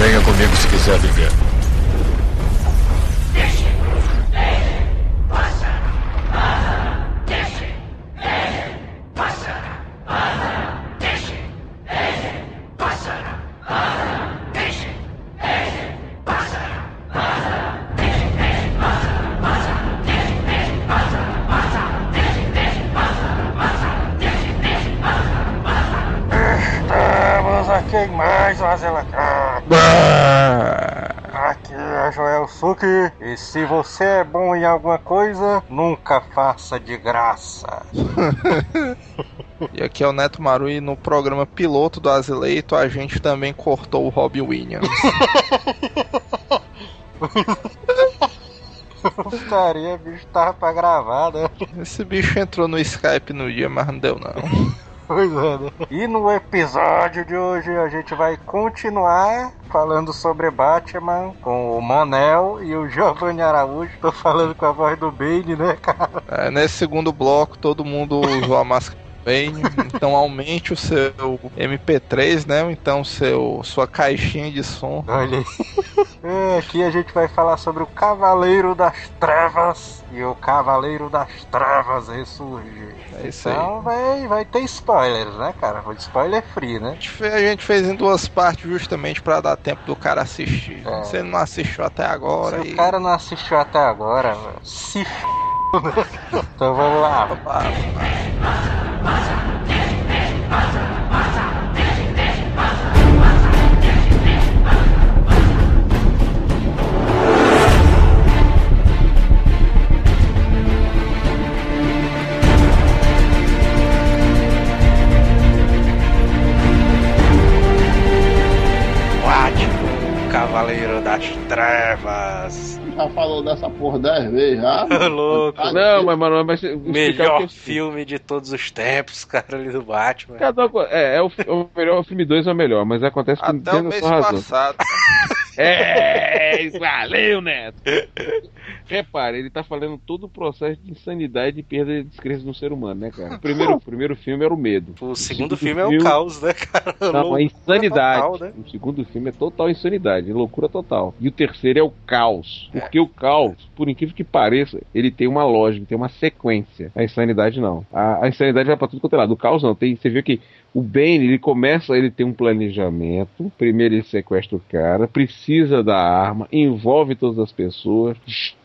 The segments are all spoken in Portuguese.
Venha comigo se quiser viver. Nunca faça de graça. E aqui é o Neto Maru e no programa piloto do Azileito a gente também cortou o Robbie Williams. Putaria, bicho, tava pra gravar, né? Esse bicho entrou no Skype no dia, mas não deu não. Pois é, né? E no episódio de hoje a gente vai continuar falando sobre Batman com o Monel e o Giovanni Araújo. Tô falando com a voz do Bane, né, cara? É, nesse segundo bloco todo mundo usou a máscara bem, então aumente o seu MP3, né? Ou Então seu sua caixinha de som. Olha aí. É, aqui a gente vai falar sobre o Cavaleiro das Trevas e o Cavaleiro das Trevas ressurge. É isso aí. Então vai, vai ter spoilers, né, cara? Foi spoiler free, né? A gente fez em duas partes justamente pra dar tempo do cara assistir. É. Você não assistiu até agora Se e o cara não assistiu até agora, se f... né? Então vamos lá. Batman, falou dessa porra dez vezes já. Louco. Não, mas, mano, mas Melhor que- filme de todos os tempos, cara, ali do Batman. Cada é, é o, é o melhor, o filme 2 é o melhor, mas acontece que Até o mês passado. É, valeu, Neto. Repare, ele tá falando todo o processo de insanidade e perda de descrença no ser humano, né, cara? O primeiro, o primeiro filme era o medo. O segundo filme é o caos, né, cara? Não, Loucura a insanidade. total, né? O segundo filme é total insanidade, loucura total. E o terceiro é o caos. Porque o caos, por incrível que pareça, ele tem uma lógica, tem uma sequência. A insanidade não. A, a insanidade vai pra tudo quanto é lado. O caos não. Tem, você vê que o Bane, ele começa, ele tem um planejamento. Primeiro ele sequestra o cara, precisa da arma, envolve todas as pessoas,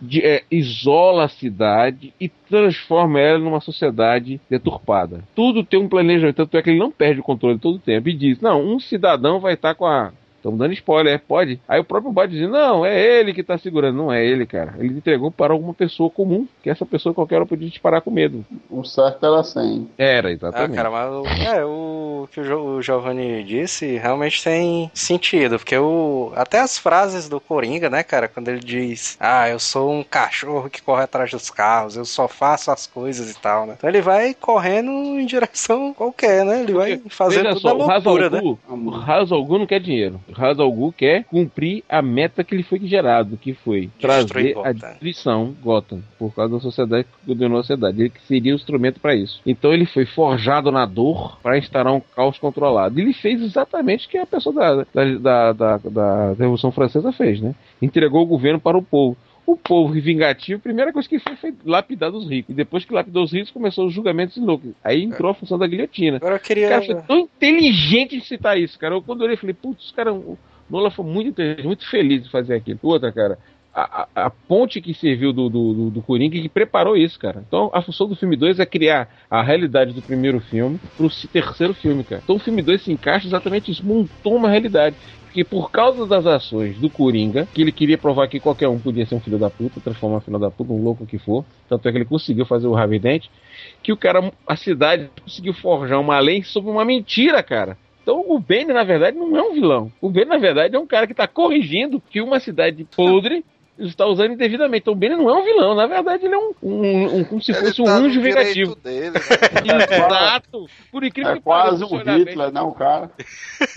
de- é, isola a cidade e transforma ela numa sociedade deturpada. Tudo tem um planejamento, tanto é que ele não perde o controle todo o tempo e diz: não, um cidadão vai estar com a. Estamos dando spoiler, é, pode. Aí o próprio Batman diz: não, é ele que tá segurando. Não é ele, cara. Ele entregou para alguma pessoa comum, que essa pessoa qualquer hora podia disparar com medo. O certo era 100. Era, Ah, exatamente. cara, mas o, é, o que o, Jo- o Giovanni disse realmente tem sentido, porque o, até as frases do Coringa, né, cara, quando ele diz, ah, eu sou um cachorro que corre atrás dos carros, eu só faço as coisas e tal, né? Então ele vai correndo em direção qualquer, né? Ele vai fazendo toda só, o loucura, né? O Ra's al Ghul não quer dinheiro. O Ra's al Ghul quer cumprir a meta que ele foi gerado, que foi trazer a destruição Gotham, por causa da sociedade que condenou a sociedade. Ele que seria o instrumento para isso. Então ele foi forjado na dor para instaurar um caos controlado. Ele fez exatamente o que a pessoa da, da, da, da, da Revolução Francesa fez, né? Entregou o governo para o povo. O povo vingativo, a primeira coisa que fez foi lapidar os ricos. E depois que lapidou os ricos, começou os julgamentos loucos. Aí entrou a função da guilhotina. Agora eu queria. Cara, foi tão inteligente de citar isso, cara. Eu, quando eu olhei, falei, putz, os caras. O Nola foi muito inteligente, muito feliz de fazer aquilo. Outra, cara. A, a- ponte que serviu do, do, do, Coringa que preparou isso, cara. Então, a função do filme 2 é criar a realidade do primeiro filme pro terceiro filme, cara. Então, o filme 2 se encaixa exatamente isso, montou uma realidade. Porque por causa das ações do Coringa, que ele queria provar que qualquer um podia ser um filho da puta, transformar um filho da puta, um louco que for, tanto é que ele conseguiu fazer o Harvey Dent, que o cara, a cidade conseguiu forjar uma lei sobre uma mentira, cara. Então o Bane, na verdade, não é um vilão. O Bane, na verdade, é um cara que está corrigindo que uma cidade podre está usando indevidamente. Então o Bane não é um vilão, na verdade, ele é um, um- um- como se Ele fosse um tá no anjo direito vingativo. dele, né? Exato! Por incrível É que pareça, quase um Hitler, né, o cara?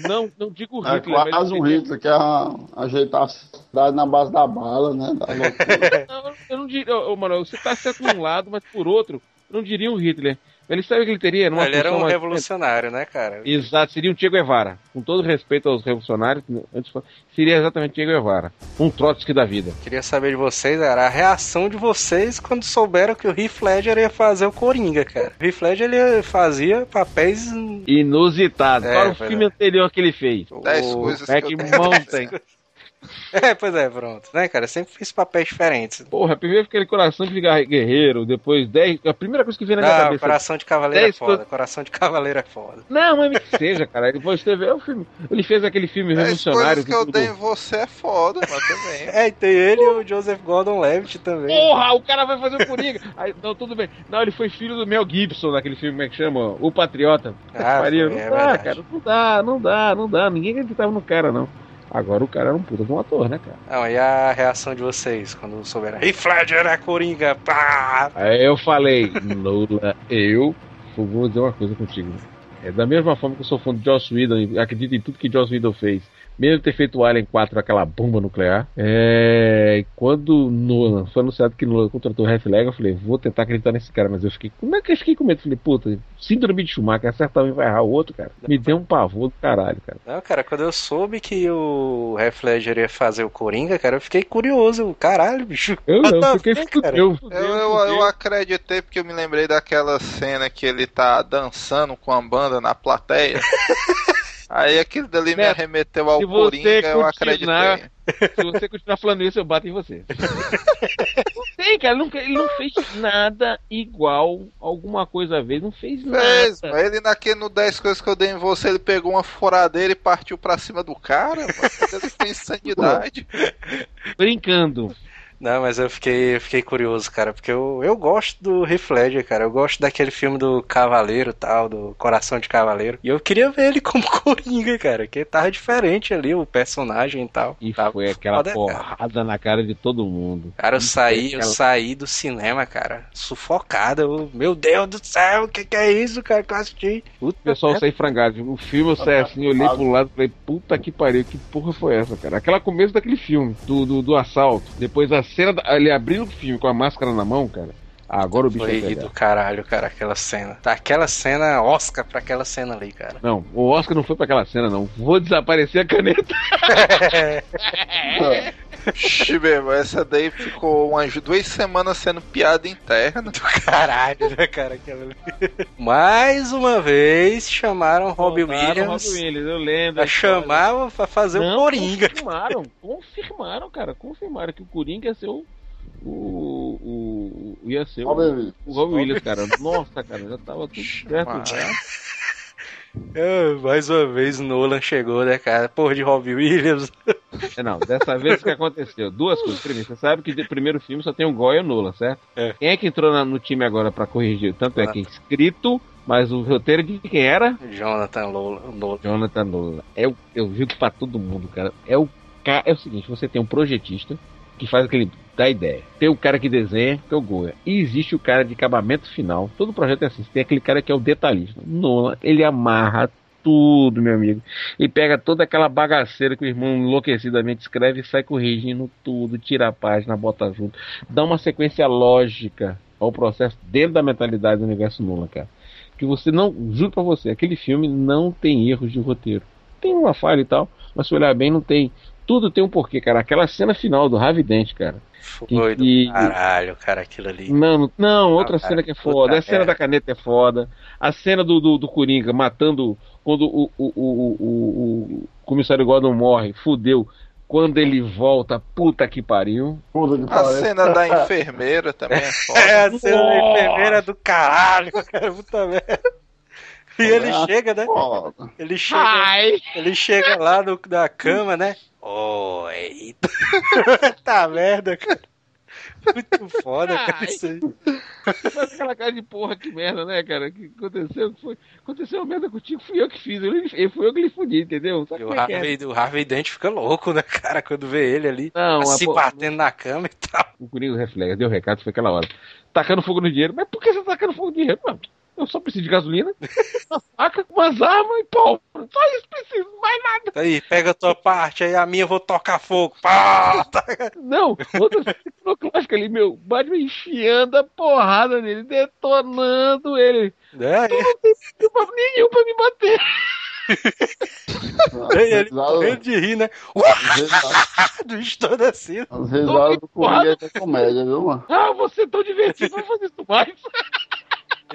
Não, não digo É Hitler, mas quase um Hitler, que é a- ajeitar a cidade na base da bala, né? Da loucura. Não, eu não diria, ô, Manuel, você tá certo num lado, mas por outro, eu não diria um Hitler. Ele sabe que ele teria numa Ele era um mais- revolucionário, né, cara? Exato, seria um Che Guevara. Com todo respeito aos revolucionários, antes seria exatamente Che Guevara. Um Trotsky da vida. Queria saber de vocês, era a reação de vocês quando souberam que o Heath Ledger ia fazer o Coringa, cara. O Heath Ledger ele fazia papéis... Inusitado. É, Qual o filme anterior que ele fez? Dez o- coisas que eu. Mountain. É, pois é, pronto. Né, cara? Sempre fiz papéis diferentes. Porra, primeiro aquele coração de guerreiro, depois 10. A primeira coisa que vem na minha Ah, cabeça. coração de cavaleiro é foda. coisas- Coração de cavaleiro é foda. Não, mas que seja, cara. Depois teve. É o filme. Ele fez aquele filme revolucionário. coisas que eu tudo- dei em você é foda, mas também. É, e tem ele e o Joseph Gordon-Levitt também. Porra, o cara vai fazer o Coringa. Aí, não, tudo bem. Não, ele foi filho do Mel Gibson naquele filme, como é que chama? O Patriota. Ah, foi, não é dá, verdade. cara. Não dá, não dá, não dá. Ninguém acreditava no cara, não. Agora o cara era um puta de um ator, né, cara? Não, e a reação de vocês quando souberam? Heath Ledger é Coringa, pá! Aí eu falei, Lula, eu vou dizer uma coisa contigo. É da mesma forma que eu sou fã de Joss Whedon e acredito em tudo que Joss Whedon fez. Mesmo ter feito o Alien 4, aquela bomba nuclear. É... Quando Nolan foi anunciado que Nolan contratou o Ledger, eu falei, vou tentar acreditar nesse cara, mas eu fiquei, como é que eu fiquei com medo? Falei, puta, síndrome de Schumacher, acertar um e vai errar o outro, cara. Me deu um pavor do caralho, cara. Não, cara, quando eu soube que o Heath Ledger ia fazer o Coringa, cara, eu fiquei curioso. Caralho, bicho. Eu não, the fiquei fudeu, Eu, fudeu, eu, eu fudeu. acreditei porque eu me lembrei daquela cena que ele tá dançando com a banda na plateia. Aí aquilo dali me Neto, arremeteu ao Coringa, eu acreditei. Se você continuar falando isso, eu bato em você. não tem, cara. Ele não, ele não fez nada igual alguma coisa a vez. Não fez nada. Fez, ele naquele no 10 coisas que eu dei em você, ele pegou uma furadeira e partiu pra cima do cara, mano. Ele foi insanidade. Brincando. Não, mas eu fiquei, eu fiquei curioso, cara, porque eu, eu gosto do Heath Ledger, cara. Eu gosto daquele filme do Cavaleiro tal, do Coração de Cavaleiro. E eu queria ver ele como Coringa, cara, que tava diferente ali, o personagem e tal. E Tava foi aquela foda, cara. porrada na cara de todo mundo. Cara, eu E saí, eu aquela- saí do cinema, cara, sufocado. Eu, meu Deus do céu, o que, que é isso, cara, que eu assisti? Puta O pessoal saí frangado. O filme eu saí assim, olhei pro lado e falei, puta que pariu, que porra foi essa, cara? Aquela começo daquele filme, do, do, do assalto. Depois a cena, ele abrindo o filme com a máscara na mão, cara. Ah, agora o bicho Foi pegar. do caralho, cara, aquela cena. Tá, aquela cena, Oscar pra aquela cena ali, cara. Não, o Oscar não foi pra aquela cena, não. Vou desaparecer a caneta. Xi, meu, essa daí ficou umas duas semanas sendo piada interna. Caralho, né, cara, aquela ali. Mais uma vez chamaram Robbie Voltaram Williams Robbie Williams, eu lembro. pra chamar pra fazer o Não, Coringa. Confirmaram, confirmaram, cara. Confirmaram que o Coringa ia ser o. O. o, o ia ser o, Robin Williams. o Williams, cara. Nossa, cara, já tava tudo certo já. Ah, mais uma vez Nolan chegou, né, cara? Porra de Robbie Williams. É, não, dessa vez o que aconteceu? Duas coisas. Primeiro, você sabe que de primeiro filme só tem o Goya e o Nolan, certo? É. Quem é que entrou na- no time agora pra corrigir? Tanto é Ah. que é escrito, mas o roteiro de quem era? Jonathan Nolan. Jonathan Nolan. É o, eu vi pra todo mundo, cara. É o, é o seguinte, você tem um projetista que faz aquele da ideia. Tem o cara que desenha, que é o Goya. E existe o cara de acabamento final. Todo projeto é assim. Tem aquele cara que é o detalhista. Nolan, ele amarra tudo, meu amigo. E pega toda aquela bagaceira que o irmão enlouquecidamente escreve e sai corrigindo tudo, tira a página, bota junto. Dá uma sequência lógica ao processo dentro da mentalidade do universo Nolan, cara. Que você não, juro pra você, aquele filme não tem erros de roteiro. Tem uma falha e tal, mas se olhar bem, não tem. Tudo tem um porquê, cara. Aquela cena final do Ravi Dent, cara. Foi do E- caralho, cara, aquilo ali. Não, não, outra Ah, cena cara, que é foda. A cena merda. da caneta é foda. A cena do, do, do Coringa matando quando o, o, o, o, o comissário Gordon morre, fudeu. Quando ele volta, puta que pariu. Puta que A pariu. cena da enfermeira também é foda. É, a cena da enfermeira do caralho, cara, puta merda. E ele Ah, chega, né? Ele chega, ele chega lá no, na cama, né? Oi. tá merda, cara. Muito foda, cara, Ai. isso aí. Faz aquela cara de porra, que merda, né, cara? O que aconteceu? Que foi? Aconteceu uma merda contigo, fui eu que fiz. Eu, eu- fui eu que lhe fudi, entendeu? Sabe E o é é? Harvey, o Harvey Dent fica louco, né, cara, quando vê ele ali Não, se a po- batendo na cama e tal. o Coringa reflete, deu recado, foi aquela hora. Tacando fogo no dinheiro. Mas por que você tá tacando fogo no dinheiro, mano? Eu só preciso de gasolina, uma faca, umas armas e pau. Só isso preciso, mais nada. Aí, pega a tua parte, aí a minha eu vou tocar fogo. Pá! Tá. Não, outra clássica ali, meu, Batman enfiando a porrada nele, detonando ele. É, Tu não tem motivo nenhum pra me bater. aí ele morrendo de rir, né? As risadas- Do estourecido. As risadas do Coringa é comédia, viu, mano? Ah, você é tão divertido, vamos fazer isso mais.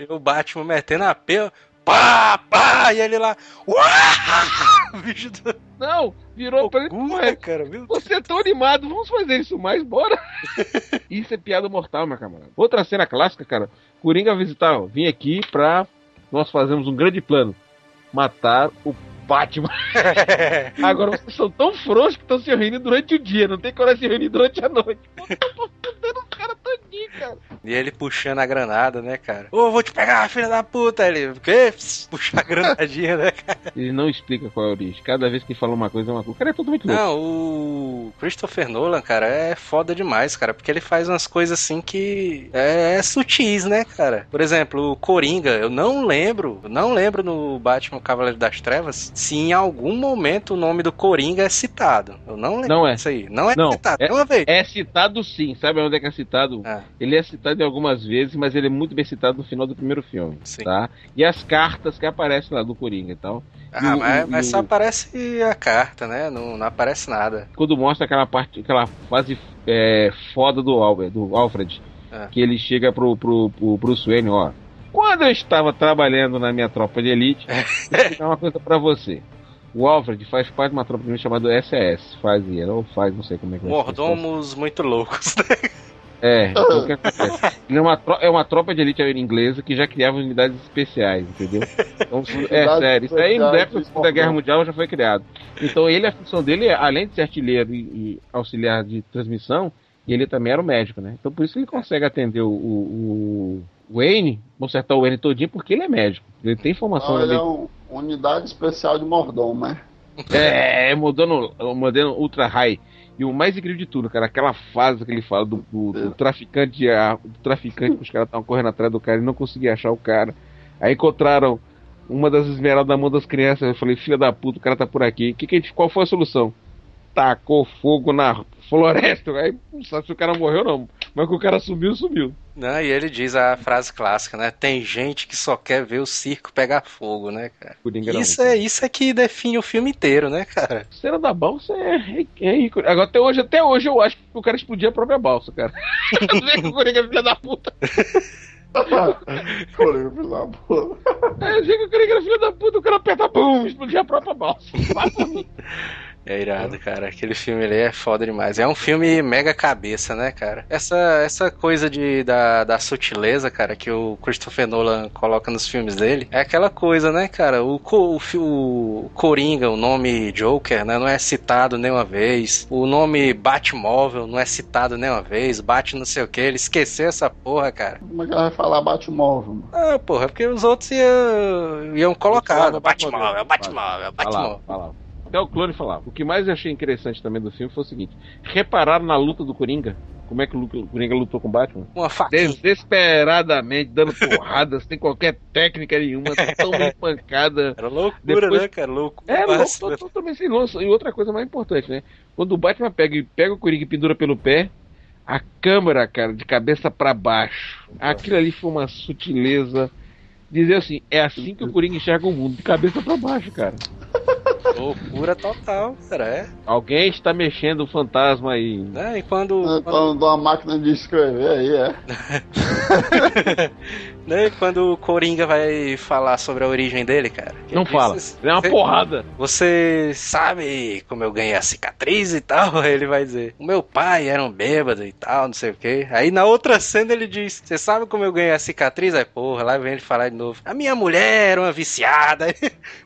O Batman metendo a pé, pá, pá, e ele lá, uá! Bicho do Não, virou pra ele, cara, viu? Você é tão animado, vamos fazer isso mais, bora. isso é piada mortal, meu camarada. Outra cena clássica, cara. Coringa visitar, ó, vim aqui pra nós fazermos um grande plano. Matar o Batman. Agora vocês são tão frouxos que estão se reunindo durante o dia, não tem coragem de se reunir durante a noite. Pô, tô fudendo E ele puxando a granada, né, cara? Ô, vou te pegar, filha da puta! Ele, o quê? Puxar a granadinha, né, cara? Ele não explica qual é a origem. Cada vez que fala uma coisa é uma coisa. O cara é totalmente louco. Não, o Christopher Nolan, cara, é foda demais, cara, porque ele faz umas coisas assim que é, é sutis, né, cara? Por exemplo, o Coringa, eu não lembro, não lembro no Batman Cavaleiro das Trevas se em algum momento o nome do Coringa é citado. Eu não lembro Não é. disso aí. Não é Não, citado, é- uma vez. É citado sim, sabe onde é que é citado? Ah. Ele é citado em algumas vezes, mas ele é muito bem citado no final do primeiro filme, Sim. tá? E as cartas que aparecem lá do Coringa e tal. Ah, o- mas, o- mas só aparece a carta, né? Não, não aparece nada. Quando mostra aquela parte, aquela fase é, foda do, Albert, do Alfred, É. que ele chega pro, pro, pro Bruce Wayne, ó. Quando eu estava trabalhando na minha tropa de elite, deixa eu explicar uma coisa pra você. O Alfred faz parte de uma tropa de elite chamada SS, fazia, ou faz, não sei como é que ser. Mordomos muito loucos, né? É, então o que acontece? Ele é uma, tro- é uma tropa de elite inglesa que já criava unidades especiais, entendeu? Então, é sério, isso aí especiais época da Segunda Guerra. Mundial já foi criado. Então ele, a função dele, é, além de ser artilheiro e, e auxiliar de transmissão, ele também era o médico, né? Então por isso ele consegue atender o, o, o Wayne, consertar o Wayne todinho, porque ele é médico. Ele tem formação Não, ele é um unidade especial de mordomo, né? É, modelo, modelo ultra high. E o mais incrível de tudo, cara, aquela fase que ele fala do, do- do traficante, a- do traficante que os caras estavam correndo atrás do cara e não conseguia achar o cara. Aí encontraram uma das esmeraldas na mão das crianças. Eu falei, filha da puta, o cara tá por aqui. Que que a gente, qual foi a solução? Tacou fogo na floresta. Aí não sabe se o cara morreu ou não. Mas que o cara sumiu, sumiu. Não, e ele diz a frase clássica, né? Tem gente que só quer ver o circo pegar fogo, né, cara? Isso é, isso é que define o filme inteiro, né, cara? Cena da balsa é, é, é rico. Agora até hoje, até hoje eu acho que o cara explodia a própria balsa, cara. Vê que o Coringa é filha da puta. Coringa, filho da puta. É, eu que o Coringa era filho da puta, o cara aperta, bum, explodia a própria balsa. Vai por mim. É irado, cara. Aquele filme ali é foda demais. É um filme mega cabeça, né, cara? Essa, essa coisa de, da, da sutileza, cara, que o Christopher Nolan coloca nos filmes dele, é aquela coisa, né, cara? O, o, o Coringa, o nome Joker, né, não é citado nenhuma vez. O nome Batmóvel não é citado nenhuma vez. Bate não sei o que. Ele esqueceu essa porra, cara. Como é que ela vai falar Batmóvel? Ah, porra, é porque os outros iam, iam colocar. Batmóvel, Batmóvel. Batmóvel, Batmóvel. Falava, falava. Até o clone falava. O que mais eu achei interessante também do filme foi o seguinte: repararam na luta do Coringa? Como é que o Coringa lutou com o Batman? Uma faquinha. Desesperadamente, dando porradas, sem qualquer técnica nenhuma, tão bem pancada. Era loucura, Depois- né, cara? Loucura. É, louco, também sem lança. E outra coisa mais importante, né? Quando o Batman pega, e pega o Coringa e pendura pelo pé, a câmera, cara, de cabeça pra baixo. Aquilo ali foi uma sutileza. Dizer assim, é assim que o Coringa enxerga o mundo, de cabeça pra baixo, cara. Loucura total, cara, é. Alguém está mexendo o fantasma aí. Né? E quando, É, quando, Falando de uma máquina de escrever aí, é. né, quando o Coringa vai falar sobre a origem dele, cara. Não fala. diz, É uma "Você- porrada. Você sabe como eu ganhei a cicatriz e tal? Ele vai dizer: O meu pai era um bêbado e tal, não sei o que. Aí na outra cena ele diz: Você sabe como eu ganhei a cicatriz? Aí, porra, lá vem ele falar de novo: A minha mulher era uma viciada.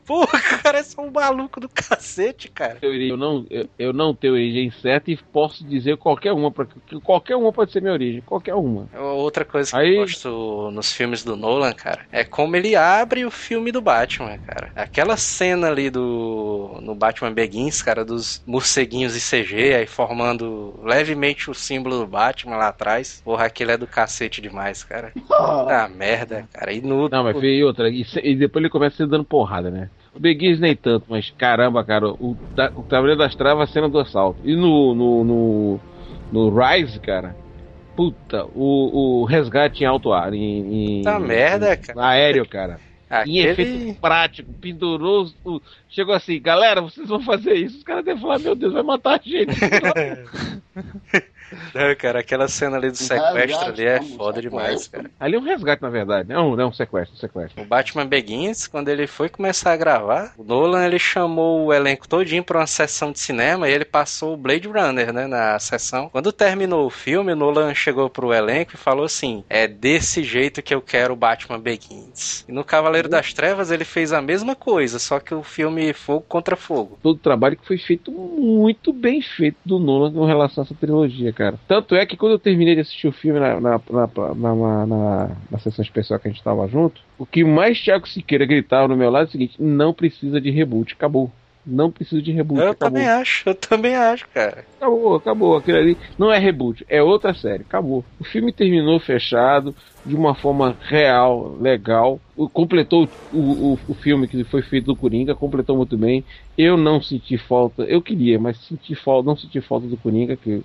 Porra, o cara é só um maluco do cacete, cara. Eu não, eu, eu não tenho origem certa e posso dizer qualquer uma, porque qualquer uma pode ser minha origem, qualquer uma. Outra coisa que Aí- eu gosto nos filmes filmes do Nolan, cara, é como ele abre o filme do Batman, cara. Aquela cena ali do no Batman Begins, cara, dos morceguinhos e CG aí formando levemente o símbolo do Batman lá atrás. Porra, aquilo é do cacete demais, cara. Ah, merda, cara. E no Não, mas veio outra. E, e depois ele começa se dando porrada, né? O Beguins nem tanto, mas caramba, cara, o, o Cavaleiro das Travas, a cena do assalto. E no, no, no, no Rise, cara, puta, o, o resgate em alto ar, em. em Tá merda, cara. Aéreo, cara. Em aquele efeito prático, pendurou. o- Chegou assim, galera, vocês vão fazer isso. Os caras devem falar, meu Deus, vai matar a gente. Não, cara, aquela cena ali do sequestro ali é foda demais, cara. Ali é um resgate, na verdade, né? Não, não, um sequestro, um sequestro. O Batman Begins, quando ele foi começar a gravar, o Nolan ele chamou o elenco todinho pra uma sessão de cinema e ele passou o Blade Runner, né, na sessão. Quando terminou o filme, o Nolan chegou pro elenco e falou assim: "É desse jeito que eu quero o Batman Begins". E no Cavaleiro das Trevas ele fez a mesma coisa, só que o filme Fogo contra Fogo. todo o trabalho que foi feito muito bem feito do Nolan com relação a essa trilogia, cara. Tanto é que quando eu terminei de assistir o filme na, na, na, na, na- sessão especial que a gente tava junto, o que mais Thiago Siqueira gritava no meu lado é o seguinte: não precisa de reboot, acabou. Não precisa de reboot, Eu acabou. também acho, eu também acho, cara. Acabou, acabou. Aquilo ali não é reboot, é outra série. Acabou. O filme terminou fechado, de uma forma real, legal. Completou o, o, o filme que foi feito do Coringa, completou muito bem. Eu não senti falta, eu queria, mas senti falta, não senti falta do Coringa, que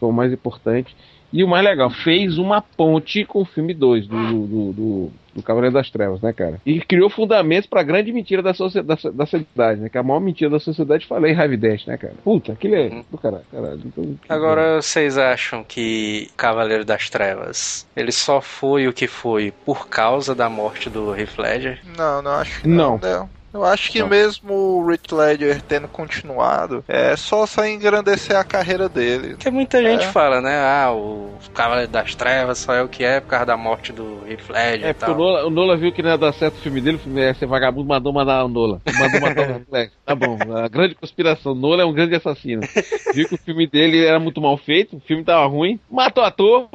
foi o mais importante. E o mais legal, fez uma ponte com o filme 2 do, do, do, do, do Cavaleiro das Trevas, né, cara? E criou fundamentos pra grande mentira da, da, da sociedade, né? Que a maior mentira da sociedade, falei, Heavy Dash, né, cara? Puta, aquilo é do caralho, caralho. Então, Agora, vocês acham que Cavaleiro das Trevas, ele só foi o que foi por causa da morte do Heath Ledger? Não, não acho que Não. não. Eu acho que Não. mesmo o Rich Ledger tendo continuado, é só só engrandecer a carreira dele. Porque muita gente É. fala, né? Ah, o Cavaleiro das Trevas só é o que é por causa da morte do Heath Ledger É, e porque o tal. Nola, o Nola viu que não ia dar certo o filme dele, o filme ia ser vagabundo, mandou matar o Nola. Mandou matar o Reflex. Tá bom, a grande conspiração. Nola é um grande assassino. Viu que o filme dele era muito mal feito, o filme tava ruim, matou o ator.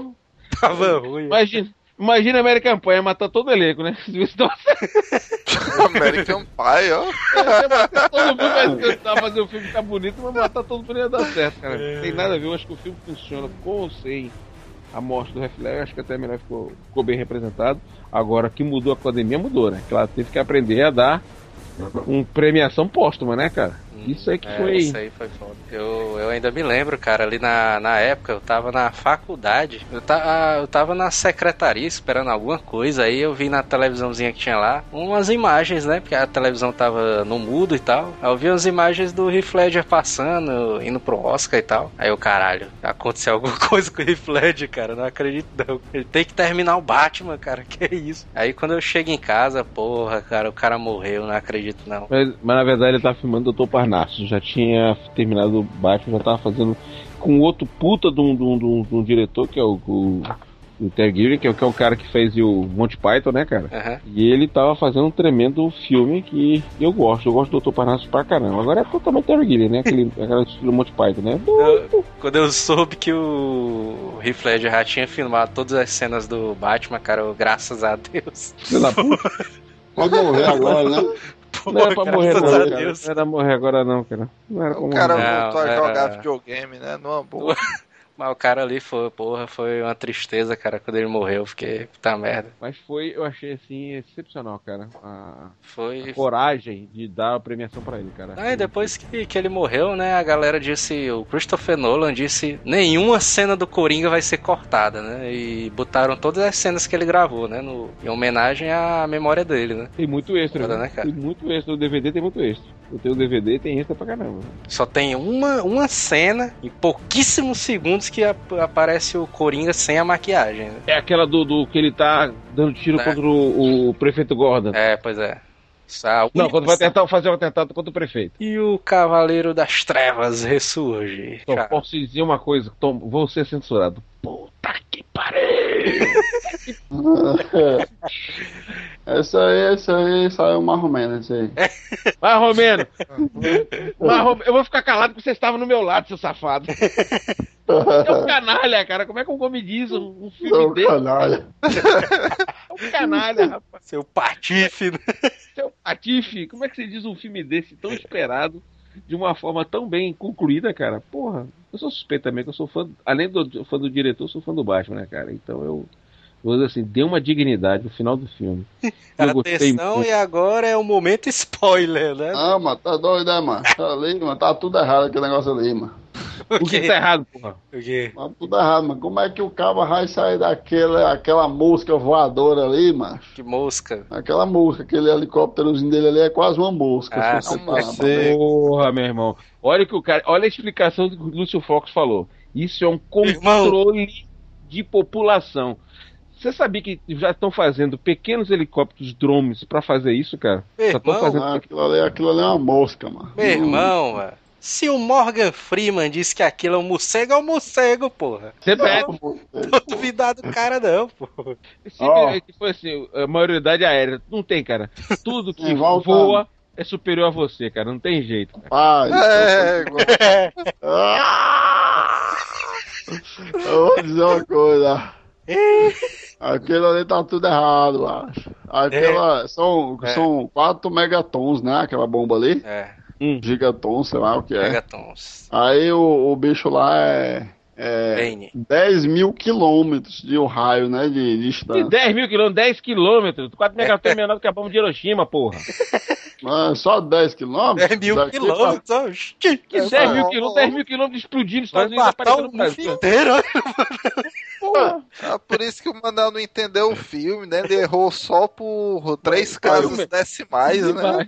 Tava ruim. Imagina, imagina a American Pie, ia matar todo o elenco, né? American Pie, ó. certo, todo mundo vai tentar fazer o filme ficar bonito, mas matar todo mundo ia dar certo, cara. Não tem nada a ver, eu acho que o filme funciona com ou sem a morte do Reflex, acho que até melhor ficou, ficou bem representado. Agora, que mudou a academia, mudou, né? Que ela teve que aprender a dar uma premiação póstuma, né, cara? Isso aí que É, foi. Isso aí foi foda. Eu, eu ainda me lembro, cara, ali na, na época eu tava na faculdade, eu, ta, eu tava na secretaria esperando alguma coisa, aí eu vi na televisãozinha que tinha lá umas imagens, né? Porque a televisão tava no mudo e tal. Aí eu vi umas imagens do Heath Ledger passando, indo pro Oscar e tal. Aí eu, caralho, aconteceu alguma coisa com o Heath Ledger, cara, não acredito não. Ele tem que terminar o Batman, cara, que é isso. Aí quando eu chego em casa, porra, cara, o cara morreu, não acredito não. Mas, mas na verdade ele tava filmando o Dr. Parnassus. Já tinha terminado o Batman, já tava fazendo com outro puta de um, de um- de um- de um diretor, que é o, o, o Terry Gilliam, que é, o- que é o cara que fez o Monty Python, né, cara? Aham. E ele tava fazendo um tremendo filme que eu gosto. Eu gosto do Dr. Parnassus pra caramba. Agora é totalmente Terry Gilliam, né? Aquele, aquele estilo Monty Python, né? Eu- quando eu soube que o Heath Ledger já tinha filmado todas as cenas do Batman, cara, eu, graças a Deus. Filho da puta. Vai morrer agora, né? Não era pra morrer, não, cara. Não era morrer agora, não, cara. Não era pra O morrer. cara Não, voltou a era- jogar videogame, né? Numa boa. Mas o cara ali foi, porra, foi uma tristeza, cara, quando ele morreu. eu Fiquei, puta merda. Mas foi, eu achei assim, excepcional, cara. A, Foi. a coragem de dar a premiação pra ele, cara. Ah, e depois que, que ele morreu, né, a galera disse, o Christopher Nolan disse, nenhuma cena do Coringa vai ser cortada, né, e botaram todas as cenas que ele gravou, né, no, em homenagem à memória dele, né. Tem muito extra, Foda, né? né, cara? Tem muito extra. O DVD tem muito extra. Eu tenho o DVD tem extra pra caramba. Só tem uma, uma cena, em pouquíssimos segundos, que ap- aparece o Coringa sem a maquiagem, né. É aquela do, do que ele tá dando tiro É. contra o, o prefeito Gordon. É, pois é. Essa é Não, quando vai tentar fazer um atentado contra o prefeito. E o Cavaleiro das Trevas ressurge. Só Tchau. posso dizer uma coisa, Tom, vou ser censurado. Puta que pariu! Essa aí, essa aí saiu mais ou menos, isso aí. Vai, Romero! Eu vou ficar calado porque você estava no meu lado, seu safado. É um canalha, cara. Como é que um homem diz um, um filme Ô, desse? canalha. É um canalha, rapaz. Seu patife, né? Seu Patife, como é que você diz um filme desse tão esperado de uma forma tão bem concluída, cara? Porra, eu sou suspeito também, que eu sou fã, além do fã do diretor, eu sou fã do Batman, né, cara? Então eu vou dizer assim, deu uma dignidade no final do filme. Eu gostei Atenção, e agora é o momento spoiler, né? Ah, mano, tá doido, né, mano? Tá ali, mano, tá tudo errado aquele negócio ali, mano. O que tá errado, porra? O quê? Tá tudo errado, mano. Como é que o cabo vai sair daquela aquela mosca voadora ali, mano? Que mosca. Aquela mosca, aquele helicópterozinho dele ali é quase uma mosca. Ah, se você. Porra, meu irmão. Olha o que o cara. Olha a explicação que o Lúcio Fox falou. Isso é um controle de população. Você sabia que já estão fazendo pequenos helicópteros drones pra fazer isso, cara? Meu irmão, fazendo. Ah, aquilo, ali, aquilo ali é uma mosca, mano. Meu irmão, mano. Se o Morgan Freeman disse que aquilo é um morcego, é um morcego, porra. Você pega. pô, Não duvidar do cara, não, porra. Simplesmente foi assim, a maioridade aérea. Não tem, cara. Tudo que Sim, volta. voa é superior a você, cara. Não tem jeito. Cara. Pai, É, Ah! Eu vou dizer uma coisa. Aquilo ali tá tudo errado, acho. Aquela. São, É. são 4 megatons, né? Aquela bomba ali. É, Gigatons, sei lá o que é. megatons. Aí o, o bicho lá é. É Bane. 10 mil quilômetros de um raio, né? De, de distância. 10 mil quilômetros, 10 quilômetros. 4 megatons é menor do que a bomba de Hiroshima, porra. Mas só 10 quilômetros? 10 mil quilômetros. Oxi, Que É, 10 mil quilômetros, ó. 10 mil quilômetros explodindo nos Vai Estados Unidos matar o mundo inteiro. Ah, por isso que o Manel não entendeu o filme, né? Ele errou só por três casas decimais, né?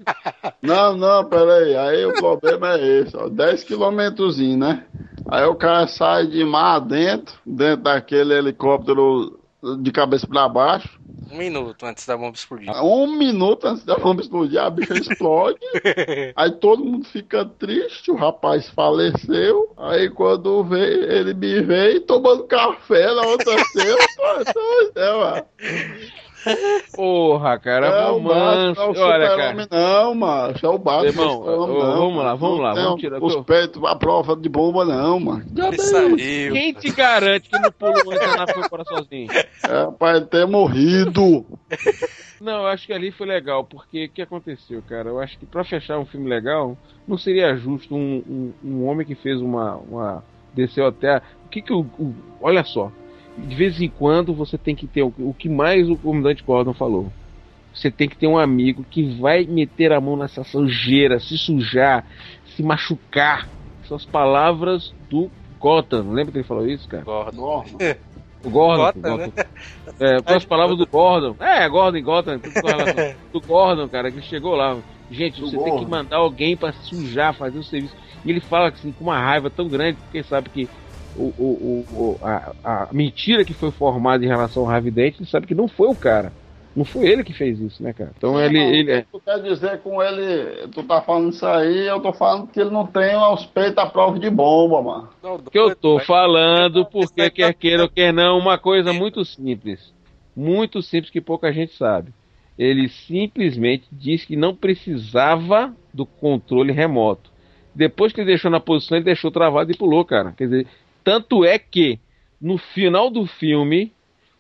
Não, não, peraí. Aí o problema é esse, ó. 10 quilômetros, né? Aí o cara sai de mar dentro, dentro daquele helicóptero de cabeça pra baixo. Um minuto antes da bomba explodir. Um minuto antes da bomba explodir, a bicha explode. Aí todo mundo fica triste, o rapaz faleceu. Aí quando vê, ele me veio tomando café na outra cena. Pô, doido, é, mano. Porra, cara, É o. Batman, é o Olha, cara. não, macho. É o Batman. Irmão, é o não, vamos lá, vamos lá, vamos tirar- Os peitos, a prova de bomba, não, mano. Quem te garante que no pulo antes a nave foi embora sozinho? É pra ter morrido. Não, eu acho que ali foi legal, porque o que aconteceu, cara? Eu acho que pra fechar um filme legal, não seria justo um, um, um homem que fez uma. uma desceu até. O que que o. o- olha só. De vez em quando você tem que ter. O, o que mais o comandante Gordon falou. Você tem que ter um amigo que vai meter a mão nessa sujeira, se sujar, se machucar. São as palavras do Gotham. Lembra que ele falou isso, cara? Gordon. O Gordon. Gotham, Gordon. né? É, com as palavras do Gordon. É, Gordon e Gotham, tudo com relação. Do Gordon, cara, que chegou lá. Gente, Do você tem que Gordon. mandar alguém pra sujar, fazer o serviço. E ele fala assim, com uma raiva tão grande, porque sabe que o, o, o, a, a mentira que foi formada em relação ao Harvey Dent, ele sabe que não foi o cara. Não foi ele que fez isso, né, cara? Então ele, Não, ele é. Tu quer dizer com ele, tu tá falando isso aí, eu tô falando que ele não tem aos peitos a prova de bomba, mano. O que eu tô falando, porque quer queira ou quer não, uma coisa muito simples. Muito simples que pouca gente sabe. Ele simplesmente disse que não precisava do controle remoto. Depois que ele deixou na posição, ele deixou travado e pulou, cara. Quer dizer, tanto é que no final do filme,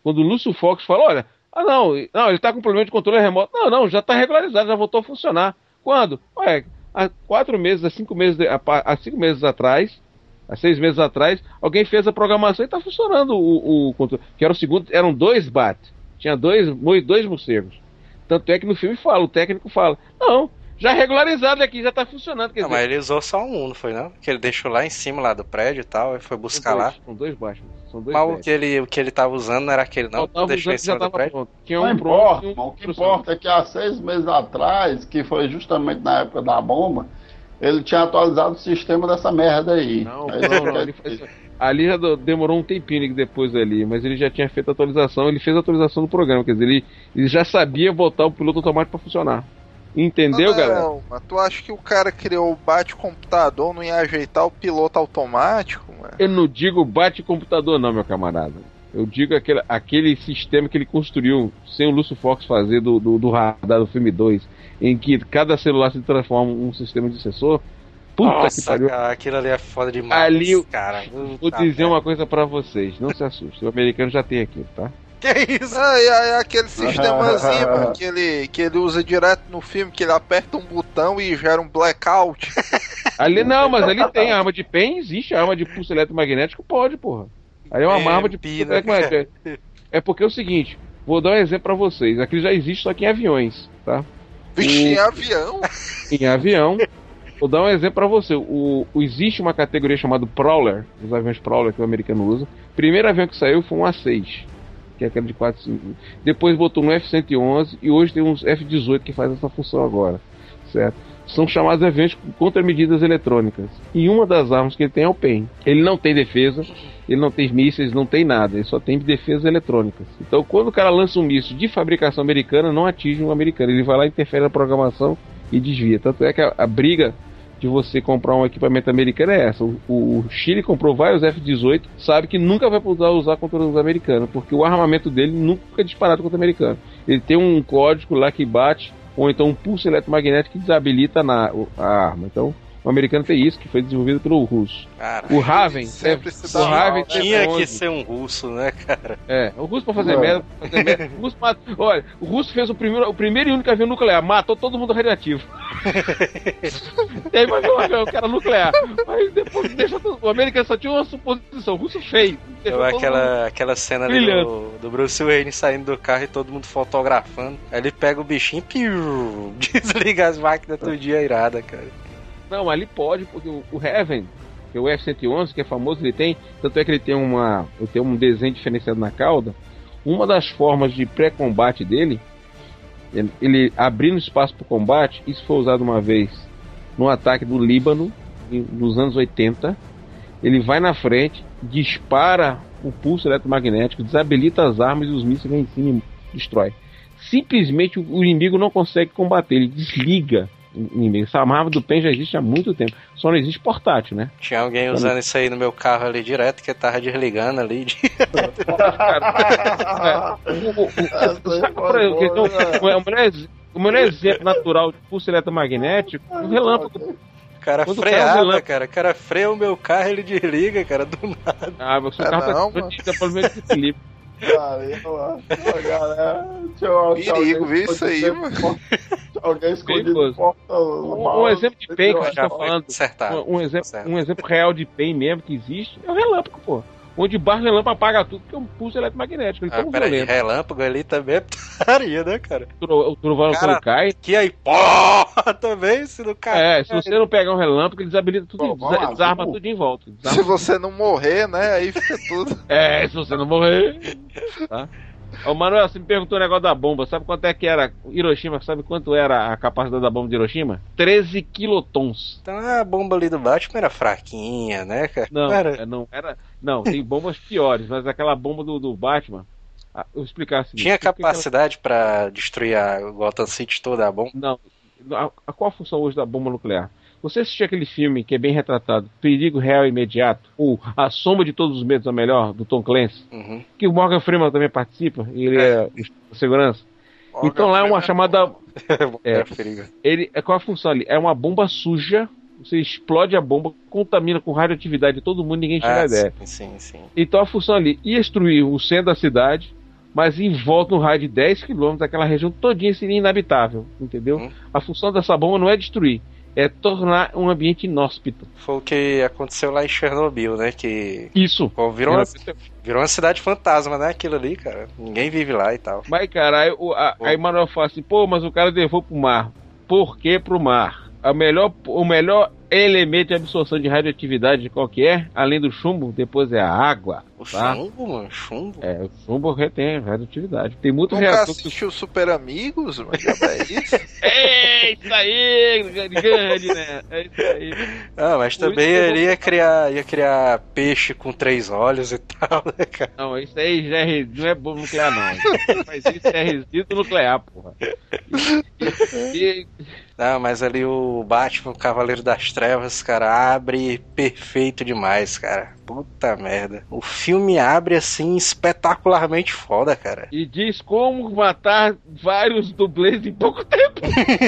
quando o Lúcio Fox fala, olha, ah não, não, ele tá com problema de controle remoto. Não, não, já tá regularizado, já voltou a funcionar. Quando? Ué, há quatro meses, há cinco meses, há cinco meses atrás, há seis meses atrás, alguém fez a programação e tá funcionando o, o controle. Que era o segundo, eram dois bat. Tinha dois, dois morcegos. Tanto é que no filme fala, o técnico fala, não, já regularizado aqui, já tá funcionando. Quer Não, dizer, mas ele usou só um, não foi não? Que ele deixou lá em cima lá do prédio e tal, e foi buscar são lá. dois, São dois baixos. São dois Mas o que, ele, o que ele tava usando não era aquele não, Faltava deixou em cima do prédio. pronto. Tinha Não um importa, pronto e um irmão. O que importa é que há seis meses atrás, que foi justamente na época da bomba, ele tinha atualizado o sistema dessa merda aí. Não, Aí não, não, ele Ali já demorou um tempinho depois ali, mas ele já tinha feito a atualização, ele fez a atualização do programa, quer dizer, ele, ele já sabia botar o piloto automático pra funcionar. Entendeu, não, galera? mas tu acha que o cara criou o bate-computador não ia ajeitar o piloto automático? mano? Eu não digo bate computador não, meu camarada. Eu digo aquele, aquele sistema que ele construiu sem o Lúcio Fox fazer do, do, do radar do filme 2, em que cada celular se transforma em um sistema de sensor. Puta que Nossa, pariu. cara, aquilo ali é foda demais, Ali cara. Vou dizer merda. uma coisa pra vocês, não se assustem. O americano já tem aquilo, tá? Que é isso? Ah, é, é aquele sistemazinho mano, que, ele, que ele usa direto no filme, que ele aperta um botão e gera um blackout. Ali não, mas ali tem arma de PEN, existe arma de pulso eletromagnético, pode, porra. Aí é uma É, arma de pulso eletromagnético. É porque é o seguinte, vou dar um exemplo pra vocês. Aqui já existe só que em aviões, tá? Vixe, em avião. Em avião. Vou dar um exemplo pra você. O, o- existe uma categoria chamada Prowler, os aviões Prowler que o americano usa. O primeiro avião que saiu foi um A6, que é aquele de 4 5. Depois botou no F-111 e hoje tem uns F-18 que faz essa função agora, certo? São chamados aviões com contramedidas eletrônicas. E uma das armas que ele tem é o PEN. Ele não tem defesa, ele não tem mísseis, não tem nada, ele só tem defesas eletrônicas. Então, quando o cara lança um míssil de fabricação americana, não atinge um americano. Ele vai lá, interfere na programação e desvia. Tanto é que a, a briga de você comprar um equipamento americano é essa. O, o Chile comprou vários F-18, sabe que nunca vai poder usar contra os americanos, porque o armamento dele nunca é disparado contra o americano. Ele tem um código lá que bate, ou então um pulso eletromagnético que desabilita na, a arma. Então, o americano tem isso, que foi desenvolvido pelo russo. Cara, O Raven, Sempre é, se o Raven né? tinha que onde? ser um russo, né, cara? É, o russo pra fazer Não. merda, pra fazer merda. O russo mata- Olha, o russo fez o primeiro, o primeiro e único avião nuclear, matou todo mundo radioativo. Teve um avião, que era nuclear. Mas depois deixa tudo. O americano só tinha uma suposição, o russo fez. Deixou Eu, mundo- aquela, aquela cena ali do, do Bruce Wayne saindo do carro e todo mundo fotografando. Aí ele pega o bichinho e piu, desliga as máquinas todo dia irada, cara. Não, ali pode, porque o, Heaven, que é o F-111, que é famoso, ele tem. Tanto é que ele tem uma. Ele tem um desenho diferenciado na cauda. Uma das formas de pré-combate dele, ele, ele abrindo espaço para o combate, isso foi usado uma vez no ataque do Líbano, nos anos 80. Ele vai na frente, dispara o pulso eletromagnético, desabilita as armas e os mísseis vêm em cima destrói. Simplesmente o inimigo não consegue combater, ele desliga o inimigo. Essa arma do PEN já existe há muito tempo, só não existe portátil, né? Tinha alguém usando isso aí no meu carro ali direto, que tava desligando ali. de- O- o- o- o melhor ex- o melhor exemplo natural de pulso eletromagnético é o relâmpago. O cara Quando o freava, relâmpago- cara. O cara freia o meu carro ele desliga, cara, do nada. Ah, mas o É carro tá não, mano. problema de equilíbrio. Cara, eu acho, ó, galera, deixa Perigo, alguém viu isso aí, mano? Alguém escondido porta Um, um exemplo de PEN que Já estão foi falando. Um, um exemplo, um exemplo real de PEN mesmo que existe é o relâmpago, pô. Onde barra relâmpago apaga tudo, porque é um pulso eletromagnético. Ele Ah, tão peraí, violento. relâmpago ali também é putaria, né, cara? O tro- o trovão Cara, quando cai. Que aí, porra, também, se não cai. É, se você não pegar um relâmpago, ele desabilita tudo, Pô, lá, desarma tudo em volta. Se você não morrer, né? Aí fica tudo. É, se você não morrer. Tá? Ô Manuel, você me perguntou o negócio da bomba. Sabe quanto é que era Hiroshima? Sabe quanto era a capacidade da bomba de Hiroshima? 13 quilotons. Então a bomba ali do Batman era fraquinha, né, cara? Não, Era. é, não era. Não, tem bombas piores, mas aquela bomba do, do Batman. ah, eu vou explicar assim. Tinha capacidade pra destruir a Gotham City toda a bomba? Não. A, a- qual a função hoje da bomba nuclear? Você assistiu aquele filme que é bem retratado, Perigo Real e Imediato, ou A Sombra de Todos os Medos é Melhor, do Tom Clancy, Uhum. que o Morgan Freeman também participa, e ele é, o segurança. Então lá é uma chamada É. Era perigo. ele qual é a função ali? É uma bomba suja. Você explode a bomba, contamina com radioatividade todo mundo, ninguém chega a Ah, ideia. sim, sim, sim. Então a função ali ia destruir o centro da cidade, mas em volta no raio de 10 km, aquela região todinha seria inabitável, entendeu? Hum. A função dessa bomba não é destruir, é tornar um ambiente inóspito. Foi o que aconteceu lá em Chernobyl, né? Que Isso. pô, virou, uma, virou uma cidade fantasma, né? Aquilo ali, cara. Ninguém vive lá e tal. Mas, cara, aí, o- a, aí Manuel fala assim, pô, mas o cara levou pro mar. Por que pro mar? A melhor, o melhor elemento de absorção de radioatividade de qualquer, além do chumbo, depois é a água. O Tá? chumbo, mano, chumbo. É, o chumbo retém radioatividade. Tem muito Nunca reator que... assistiu Super Amigos, mano? É isso? É isso aí, grande, né? É isso aí. Ah, mas também que ele ia criar, ia criar peixe com três olhos e tal, né, cara? Não, isso aí já é, não é bomba nuclear, não. Mas isso é resíduo nuclear, porra. E, e- Não, mas ali o Batman, o Cavaleiro das Trevas, cara, abre perfeito demais, cara. Puta merda. O filme abre assim espetacularmente foda, cara. e diz como matar vários dublês em pouco tempo.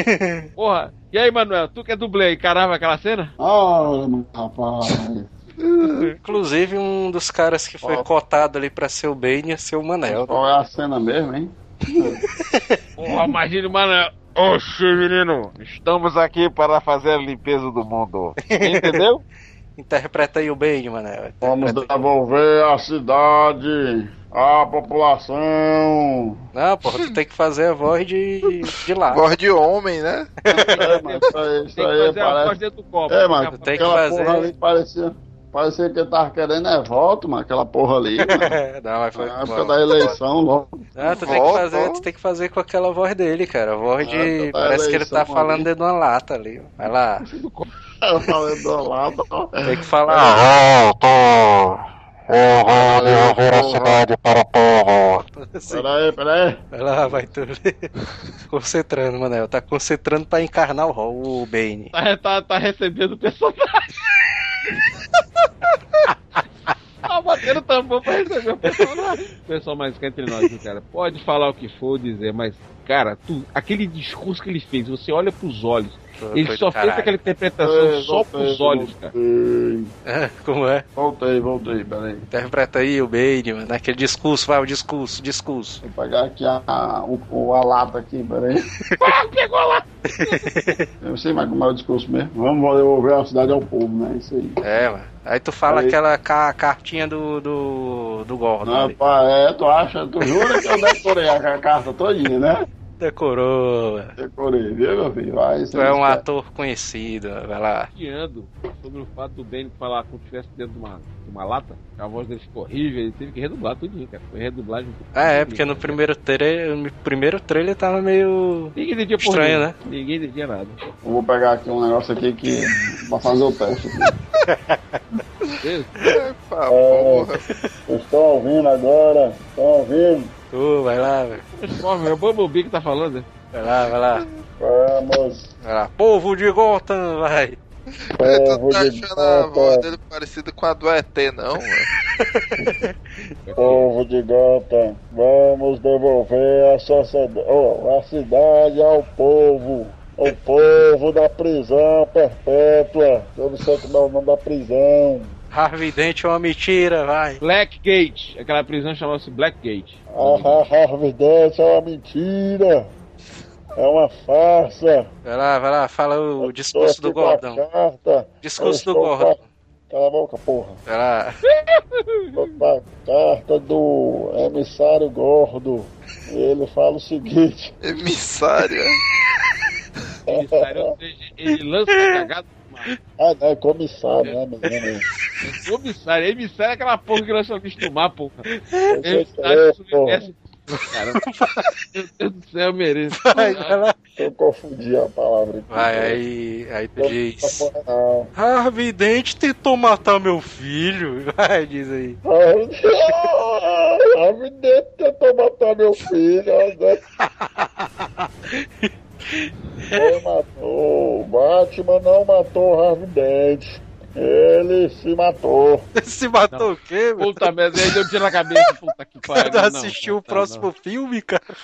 Porra. E aí, Manuel, tu que é dublê, encarava aquela cena? Ah, rapaz. Inclusive, um dos caras que foi Ó. cotado ali pra ser o Bane ia ser o Manel. Qual é a cena mesmo, hein? Porra, imagina, mano. Oxe, menino, estamos aqui para fazer a limpeza do mundo. Entendeu? Interpreta aí o Bane, Manel. Vamos devolver a cidade, a população. Não, porra, tu tem que fazer a voz de, de lá. Voz de homem, né? É, mas isso aí, isso Tem que aí fazer a voz parece. dentro do copo. É, mas Tem que fazer- porra ali parecia. Parecia que ele tava querendo é voto, mano. Aquela porra ali, mano. Não, mas foi. Na época da eleição, logo. Ah, tu tem que fazer, tu tem que fazer com aquela voz dele, cara. A voz Ah, de. tá Parece que ele tá eleição falando dentro de uma lata ali. Vai lá. Eu falei do lado. ó. Tem que falar. Volto! Eu vou devolver a cidade para o povo. Peraí, peraí. Vai lá, vai tu. concentrando, Manel. Tá concentrando pra encarnar o, o Bane. Tá, tá, tá recebendo o personagem. batendo tambor pra receber o personagem. Pessoal, mas cá entre nós, cara. Pode falar o que for dizer, mas, cara, tu, aquele discurso que ele fez, você olha pros olhos. Ele só fez aquela interpretação É, só voltei, pros olhos, cara. voltei. É, Como é? Voltei, voltei, peraí. Interpreta aí o Bane, mano. Aquele discurso, vai, o discurso, discurso. Vou pegar aqui a, a, o, o- a lata aqui, peraí. Pegou lá! Eu sei mais como é o discurso mesmo. Vamos devolver a cidade ao povo, né? Isso aí. É, mano. Aí tu fala Aí. aquela ca- cartinha do, do, do Gordon Não, pá, é, tu acha, tu jura que eu decorei a, a carta todinha, né? Decorou. Decorei, viu, meu filho? Vai, Tu é um ator conhecido, vai lá. Guiando sobre o fato do Bane falar como se estivesse dentro de uma, de uma lata. A voz dele ficou horrível, ele teve que redublar tudinho, cara. Foi redublagem. Ah, é, porque no primeiro trailer, no primeiro trailer tava meio Ninguém entendia porra estranho, né? Ninguém entendia nada. Eu vou pegar aqui um negócio aqui que. pra fazer o teste. Epa, porra. Vocês estão ouvindo agora? Estão ouvindo? Tu, vai lá, velho. É o Bumblebee que tá falando? Vai lá, vai lá. Vamos, Vai lá. Povo de Gotham, vai. Tu povo tá de achando a voz Gota, dele parecida com a do ET, não, mano? povo de Gota, vamos devolver a, sociedade, oh, a cidade ao povo. O povo da prisão perpétua. Eu não sei como é o nome da prisão. Harvey Dent é uma mentira, vai. Blackgate. Aquela prisão chamava-se Blackgate. A Harvey Dent é uma mentira. É uma farsa. Vai lá, vai lá, fala o discurso do a Carta. Discurso Eu do estou com a- Gordon. Cala a boca, porra. Vai lá. Estou com a carta do emissário gordo. Ele fala o seguinte. Emissária. Emissário, ou seja, ele lança a cagada do mar. Ah, não, é comissário, né, menino? Comissário, emissário é aquela porra que nós só vimos do mar, porra. Eu Emissário é, do universo. Cara, meu Deus do céu, eu mereço. Vai, vai lá. Eu confundi a palavra aqui. Vai, aí, aí tu diz. Não. Harvey Dent tentou matar meu filho. Vai, diz aí. Harvey Dent tentou matar meu filho. Ele matou. Batman não matou Harvey Dent. Ele se matou. Se matou o quê, meu? Puta merda, aí deu um tiro na cabeça. Puta que pariu. Não não, assistiu o próximo não. filme, cara?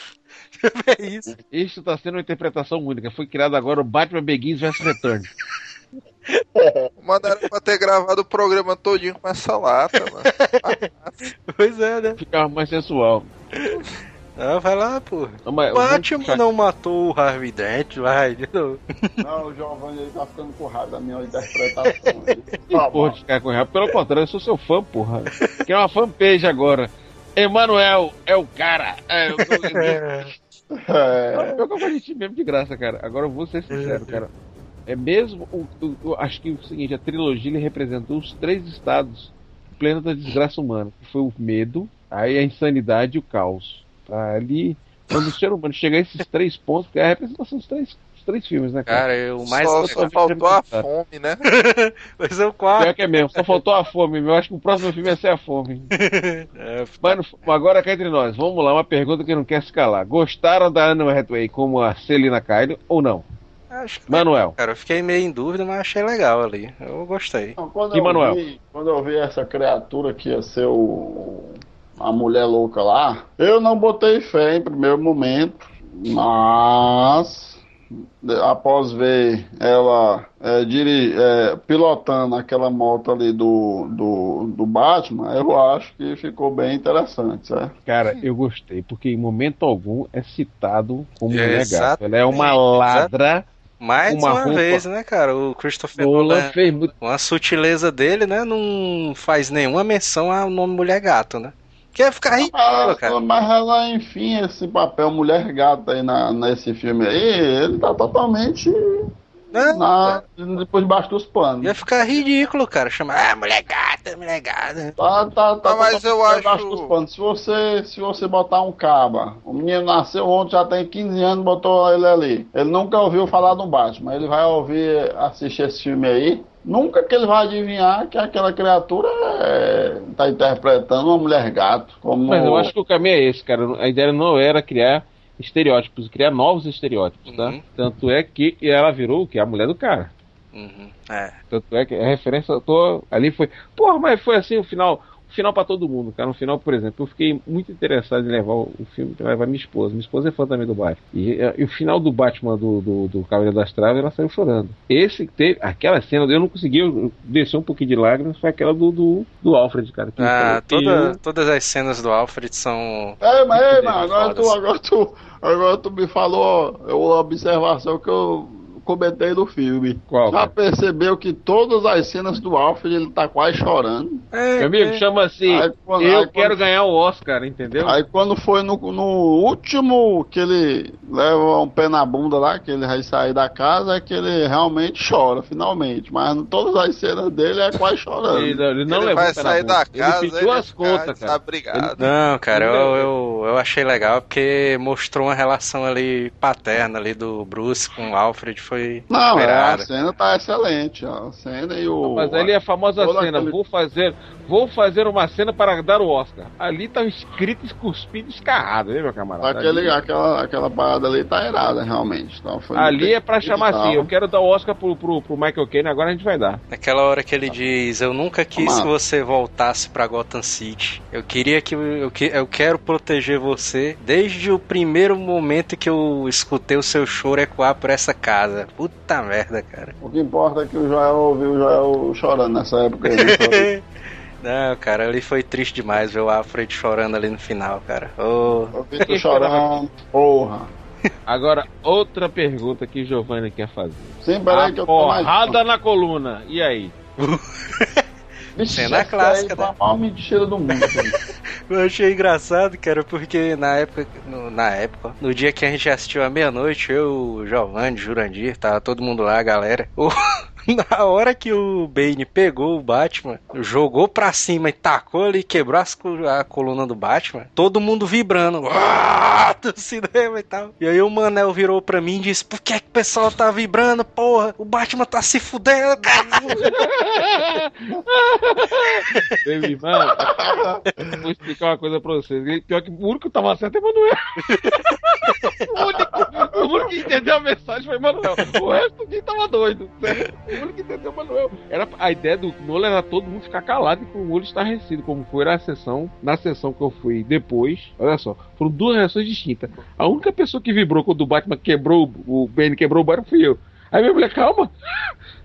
É isso. Isso tá sendo uma interpretação única. Foi criado agora o Batman Begins vs Return. Mandaram pra ter gravado o programa todinho com essa lata, mano. Pois é, né? Ficava mais sensual. Ah, vai lá, porra. Não, mas O vamos Batman não matou o Harvey Dent, vai, de novo. Não, o Giovanni ele tá ficando com raiva da minha interpretação. Que porra de ficar com raiva. Pelo contrário, eu sou seu fã, porra. Que é uma fanpage agora. Emanuel é o cara. É, eu, eu, É. eu, eu de mesmo de graça, cara. Agora eu vou ser sincero, cara. É mesmo. O, o- eu acho que o seguinte, a trilogia ele representou os três estados plenos da desgraça humana. Que foi o medo, aí a insanidade e o caos. Tá? Ali, quando o ser humano chega a esses três pontos, que é a representação dos três, dos três filmes, né, cara? Cara, eu mais só, só faltou a fome, né? Mas é o quarto. Pior que é mesmo, só faltou a fome. Eu acho que o próximo filme ia ser a fome. É, Mano, agora cá entre nós, vamos lá, uma pergunta que não quer se calar. Gostaram da Anne Hathaway como a Celina Kyle ou não? acho que... Manuel. Cara, eu fiquei meio em dúvida, mas achei legal ali. Eu gostei. Então, quando, E eu Manuel? vi, quando eu vi essa criatura que ia ser o, a mulher louca lá, eu não botei fé em primeiro momento, mas após ver ela é, diri- é, pilotando aquela moto ali do, do, do Batman, eu acho que ficou bem interessante, certo? Cara, eu gostei, porque em momento algum é citado como É, mulher gato. Ela é uma Exato. ladra. Mais Uma uma, vez, né, cara? O Christopher Nolan Nolan, fez muito. com a sutileza dele, né, não faz nenhuma menção ao nome Mulher Gato, né? Quer ficar ridículo, Ah, cara. mas ela, enfim, esse papel mulher gata aí na, nesse filme aí, ele tá totalmente Né? na, depois debaixo dos panos. Ia ficar ridículo, cara. Chamar, ah, mulher gata, mulher gata. Tá, tá, tá, Ah, mas eu acho- debaixo dos panos. Se você, se você botar um caba, o menino nasceu ontem, já tem 15 anos, botou ele ali. Ele nunca ouviu falar do Batman. Ele vai ouvir, assistir esse filme aí. Nunca que ele vai adivinhar que aquela criatura é, tá interpretando uma mulher gato. Como... Mas eu acho que o caminho é esse, cara. A ideia não era criar estereótipos, criar novos estereótipos, tá? Uhum. Tanto é que ela virou o que? A mulher do cara. Uhum, é. Tanto é que a referência eu tô ali foi. Porra, mas foi assim o final. Final pra todo mundo, cara. No final, por exemplo, eu fiquei muito interessado em levar o filme pra levar minha esposa. Minha esposa é fã também do Batman. E, eh, e o final do Batman do, do, do Cavaleiro das Travas, ela saiu chorando. Esse teve. Aquela cena, eu não consegui eu descer um pouquinho de lágrimas, foi aquela do, do, do Alfred, cara. que Ah, toda, eu- todas as cenas do Alfred são. É, mas, ei, mas agora, tu, agora, tu, agora tu me falou uma observação que eu comentei do filme. Qual, Já percebeu que todas as cenas do Alfred ele tá quase chorando? É, Meu amigo, é. chama assim. Aí, quando- eu aí, quero quando- ganhar o Oscar, entendeu? Aí quando foi no, no último que ele leva um pé na bunda lá, que ele vai sair da casa, é que ele realmente chora, finalmente. Mas em todas as cenas dele é quase chorando. Ele, ele não ele levou vai o pé na sair da casa, Ele pediu as contas, cara. desabrigado. Não, cara, Ele- eu, eu, eu achei legal porque mostrou uma relação ali paterna ali do Bruce com o Alfred, foi Não, é, a cena tá excelente, ó. A cena e o. Mas ali é a famosa Toda cena, aquele- vou fazer, vou fazer uma cena para dar o Oscar. Ali tá escrito escuspido escarrado, né, meu camarada? Aquele, ali, aquela, aquela parada ali tá irada, realmente. Então, foi ali é pra chamar assim, eu quero dar o Oscar pro, pro, pro Michael Caine, agora a gente vai dar. Naquela hora que ele diz, eu nunca quis Mano. que você voltasse pra Gotham City. Eu queria que eu, que- eu quero proteger você desde o primeiro momento que eu escutei o seu choro ecoar por essa casa. Puta merda, cara. O que importa é que o Joel ouviu o Joel chorando nessa época. aí? Não, cara, ali foi triste demais ver o Alfred chorando ali no final, cara. Eu vi tu chorando, porra. Agora, outra pergunta que Giovanni quer fazer. Sim, peraí que eu tô mais. porrada na coluna, e aí? Vixe, Cena essa clássica, foi né? a maior mentira do mundo. Eu achei engraçado, cara, porque na época, no- na época, no dia que a gente assistiu à meia-noite, eu, o Giovanni, Jurandir, tava todo mundo lá, a galera. O- na hora que o Bane pegou o Batman, jogou pra cima e tacou ali, quebrou as a coluna do Batman, todo mundo vibrando, "Uau!" do cinema e tal. E aí o Manel virou pra mim e disse: Por que, é que o pessoal tá vibrando, porra? O Batman tá se fudendo, mano, vou explicar uma coisa pra vocês. Pior que o único que tava certo é Manuel. o, único, o único que entendeu a mensagem foi Manuel. O resto quem tava doido. Certo? O único que entendeu Manuel. Era, a ideia do Nolan era todo mundo ficar calado e com o olho estarrecido, como foi na sessão, na sessão que eu fui depois. Olha só, foram duas reações distintas. A única pessoa que vibrou quando o Batman quebrou, o Ben quebrou o Batman fui eu. Aí minha mulher, calma.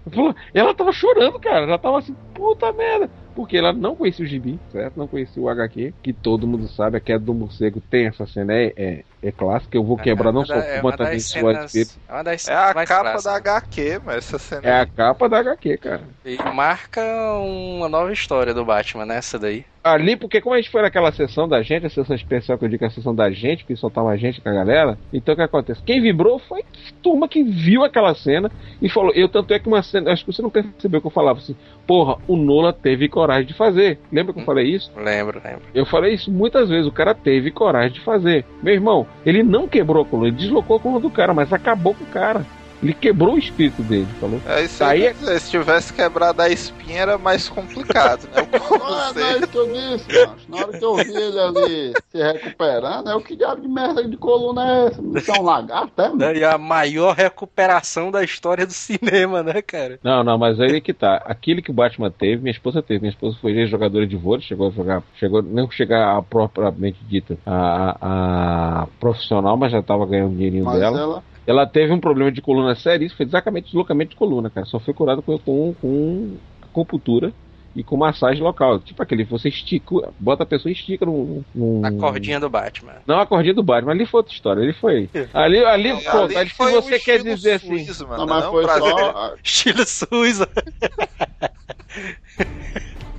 Ela tava chorando, cara. Ela tava assim, puta merda. Porque ela não conhecia o gibi, certo? Não conhecia o HQ, que todo mundo sabe, a queda do morcego tem essa cena, é, é, é clássica. Eu vou quebrar não só É uma também das sua é uma das É a capa da HQ, mas essa cena É a capa da HQ, cara. E marca uma nova história do Batman nessa daí. Ali, porque como a gente foi naquela sessão da gente, a sessão especial que eu digo é a sessão da gente, que só tava a gente com a galera, então o que acontece? Quem vibrou foi a turma que viu aquela cena e falou, eu tanto é que uma cena, acho que você não percebeu que eu falava assim, porra, o Nola teve coragem de fazer. Lembra que eu falei isso? Lembro, lembro. Eu falei isso muitas vezes, o cara teve coragem de fazer. Meu irmão, ele não quebrou a coluna, ele deslocou a coluna do cara, mas acabou com o cara. Ele quebrou o espírito dele, falou? É isso aí. é- dizer, Se tivesse quebrado a espinha era mais complicado, né? Não é, é isso que eu disse, macho. Na hora que eu vi ele ali se recuperando, é o que diabo de merda de coluna é essa? Isso é um lagarto, é, mano? E a maior recuperação da história do cinema, né, cara? Não, não, mas aí é que tá. Aquilo que o Batman teve, minha esposa teve. Minha esposa foi jogadora de vôlei, chegou a jogar, chegou não chegar a propriamente dita a, a- a profissional, mas já tava ganhando o dinheirinho Mas dela. ela, ela teve um problema de coluna sério, isso foi exatamente deslocamento de coluna, cara. Só foi curado com, com, com acupuntura e com massagem local. Tipo aquele, você estica, bota a pessoa e estica num. num... A cordinha do Batman. Não a cordinha do Batman, ali foi outra história, ali foi. Ali, ali, É, pronto, ali ali se foi você um quer dizer assim. Suíço, mano, Não, mas não foi só. Estilo Suíça.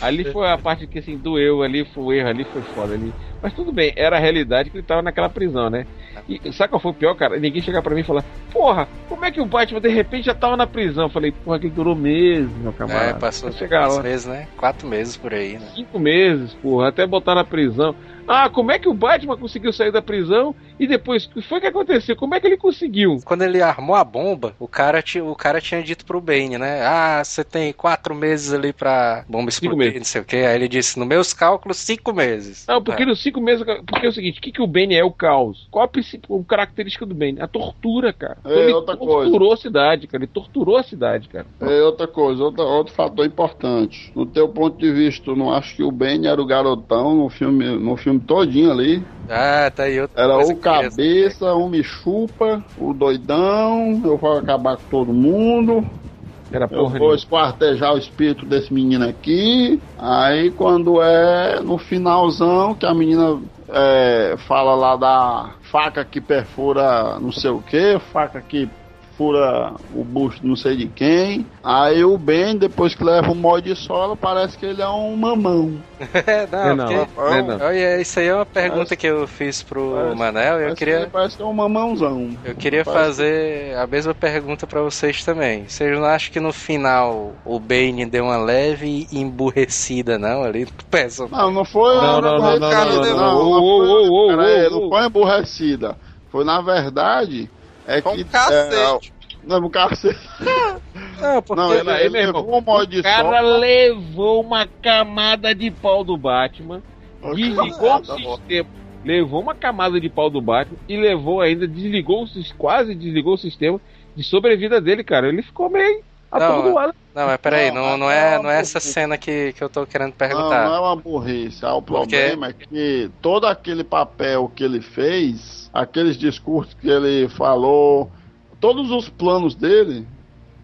Ali foi a parte que assim, doeu ali, foi o erro ali, foi foda ali. Mas tudo bem, era a realidade que ele tava naquela prisão, né? E sabe qual foi o pior, cara? Ninguém chegar pra mim e falar, porra, como é que o Batman de repente já tava na prisão? Eu falei, porra, que durou meses, meu camarada. É, passou chegar lá. meses, né? Quatro meses por aí, né? Cinco meses, porra, até botar na prisão. Ah, como é que o Batman conseguiu sair da prisão e depois, o que foi que aconteceu? Como é que ele conseguiu? Quando ele armou a bomba, o cara, o cara tinha dito pro Bane, né? Ah, você tem quatro meses ali pra bomba explodir, meses. não sei o quê. Aí ele disse, nos meus cálculos, cinco meses. Não, porque É. nos cinco meses. Porque é o seguinte, o que, que o Bane é o caos? Qual a, principal característica do Bane? A tortura, cara. É, ele outra torturou a cidade, cara. Ele torturou a cidade, cara. É outra coisa, outra, outro fator importante. No teu ponto de vista, tu não acha que o Ben era o garotão no filme, no filme todinho ali? Ah, tá aí outra Era coisa o cabeça, o me chupa, o doidão, eu vou acabar com todo mundo, Era eu porra vou nenhuma. esquartejar o espírito desse menino aqui. Aí quando é no finalzão que a menina é, fala lá da faca que perfura não sei o que, faca que fura o busto não sei de quem. Aí o Ben, depois que leva um molde de sola, parece que ele é um mamão. É, não, É, não, porque- é, não. Olha, isso aí é uma pergunta Parece- que eu fiz pro parece- Manel eu que, queria, ele parece que é um mamãozão. eu queria Parece- fazer a mesma pergunta pra vocês também. Vocês não acham que no final o Bane deu uma leve emburrecida, não? Ali peça. Não, não foi. Não, não, não, não, cara, não, ele- não, não, não. não Ô, foi- ô, ô, pera aí, ô, não ô. foi emburrecida. Foi na verdade. É Com que. um cacete. É, não, um cacete. Não, porque Não, ele, ele meu levou irmão. um O cara sola. levou uma camada de pau do Batman, desligou o sistema. Levou uma camada de pau do Batman e levou ainda, desligou quase desligou o sistema de sobrevida dele, cara. Ele ficou meio atordoado. Não, mas peraí, Não, não, não, mas é, não, não é essa porque- cena que, que eu tô querendo Não, perguntar. não é uma burrice. Ah, o Porque- problema é que todo aquele papel que ele fez, aqueles discursos que ele falou, todos os planos dele,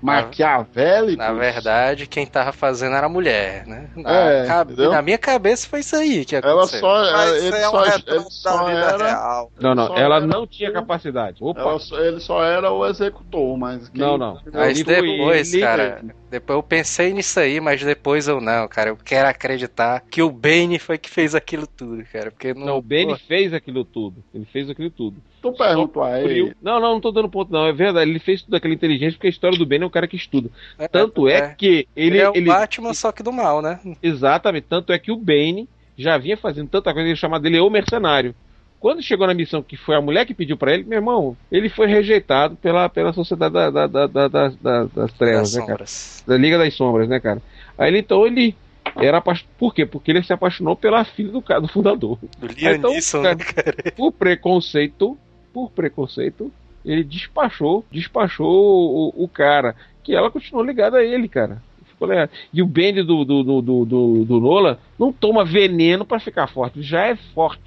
maquiavélicos. Na verdade, quem tava fazendo era a mulher, né? Na, É, cabe- na minha cabeça foi isso aí que Ela aconteceu. só. Mas ele isso é um só, retrato ele da só vida era. real. Não, não, ela era- não tinha capacidade. Opa. ela só- ele só era o executor, mas. quem- Não, não. Mas foi depois, ele- cara, depois eu pensei nisso aí, mas depois eu não, cara. Eu quero acreditar que o Bane foi que fez aquilo tudo, cara. Porque não. Não, o Benny Pô, fez aquilo tudo. Ele fez aquilo tudo. Tu perguntou a ele. Não, não, não tô dando ponto, não. É verdade. Ele fez tudo aquela inteligência porque a história do Ben é um cara que estuda. Tanto é, que ele. Ele é o ele- Batman, só que do mal, né? Exatamente. Tanto é que o Bane já vinha fazendo tanta coisa, ele chamava dele o mercenário. Quando chegou na missão que foi a mulher que pediu pra ele, meu irmão, ele foi rejeitado pela, pela sociedade da, da, da, da- da- da- das trevas, Das né, cara? Da Liga das Sombras, né, cara? Aí ele, então ele era apaixonado. Por quê? Porque ele se apaixonou pela filha do, cara, do fundador. Do Liam Então, Neeson, cara, né, cara? por preconceito, por preconceito, ele despachou, despachou o, o cara, que ela continuou ligada a ele, cara. Ficou legal. E o Bendy do, do, do, do, do, Nola não toma veneno pra ficar forte, já é forte.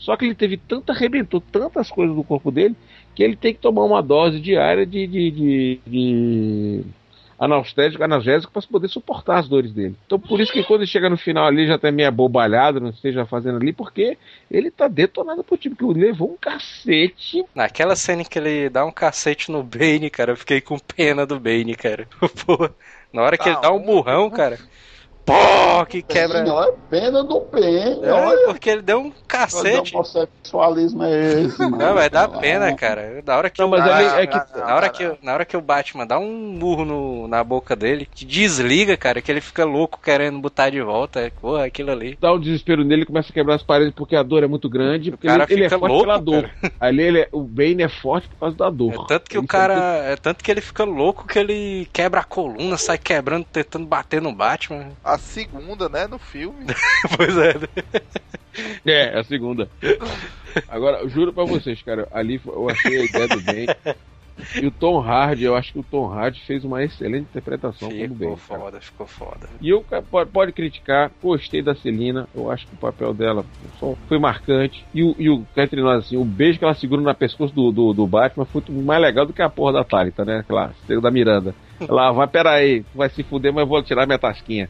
Só que ele teve tanta, arrebentou tantas coisas do corpo dele, que ele tem que tomar uma dose diária de, de, de, de analgésico, analgésico para poder suportar as dores dele. Então por isso que quando ele chega no final ali já tá meio abobalhado, não esteja fazendo ali, porque ele tá detonado pro time, que ele levou um cacete. Naquela cena em que ele dá um cacete no Bane, cara, eu fiquei com pena do Bane, cara. Pô, na hora que Tá ele dá um um- burrão, cara. Pô, que quebra. Sim, olha, pena do bem. É, olha, porque ele deu um cacete. homossexualismo é esse, mano? Não, vai dar pena, cara. Na hora que Não, o- mas Ah, é que. ah, na hora ah, que, na hora que o Batman dá um murro no- na boca dele, que desliga, cara, que ele fica louco querendo botar de volta. Porra, aquilo ali. Dá um desespero nele, começa a quebrar as paredes porque a dor é muito grande. Porque cara ele, ele é fica forte louco, pela dor. Ali ele é- o Bane é forte por causa da dor. É tanto que o Ele cara. É tanto que ele fica louco que ele quebra a coluna, sai quebrando, tentando bater no Batman. A segunda, né, no filme. pois é. É, a segunda. Agora, eu juro pra vocês, cara, ali eu achei a ideia do bem E o Tom Hardy, eu acho que o Tom Hardy fez uma excelente interpretação como Ficou bem. foda, ficou foda. E eu pode, pode criticar, gostei da Celina, eu acho que o papel dela foi marcante. E o, e o entre nós, assim, o beijo que ela segura na pescoço do, do, do Batman foi mais legal do que a porra da Thalita, né? Aquela cena da Miranda. Ela vai, peraí, vai se fuder, mas eu vou tirar minha tasquinha.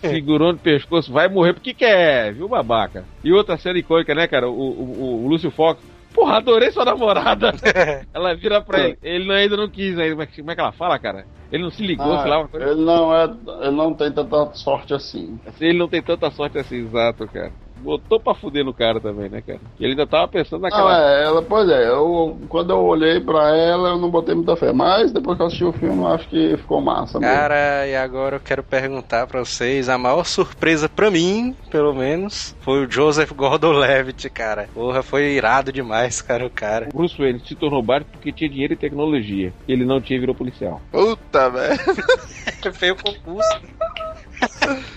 Segurou no pescoço, vai morrer porque quer, viu, babaca? E outra cena icônica, né, cara? O, o, o Lúcio Fox. Porra, adorei sua namorada. ela vira pra ele. Ele não- ainda não quis ainda. Como é que- como é que ela fala, cara? Ele não se ligou, Ah, sei lá, uma coisa ele não é. Ele não tem tanta sorte. Assim, ele não tem tanta sorte assim, exato, cara. Botou pra fuder no cara também, né, cara? Ele ainda tava pensando naquela. é, ela, pois é, eu, quando eu olhei pra ela, eu não botei muita fé. Mas depois que eu assisti o filme, eu acho que ficou massa mesmo. Cara, e agora eu quero perguntar pra vocês, a maior surpresa pra mim, pelo menos, foi o Joseph Gordon-Levitt, cara. Porra, foi irado demais, cara, o cara. O Bruce Wayne se tornou Batman porque tinha dinheiro e tecnologia. Ele não tinha e virou policial. Puta, velho. Fez o concurso.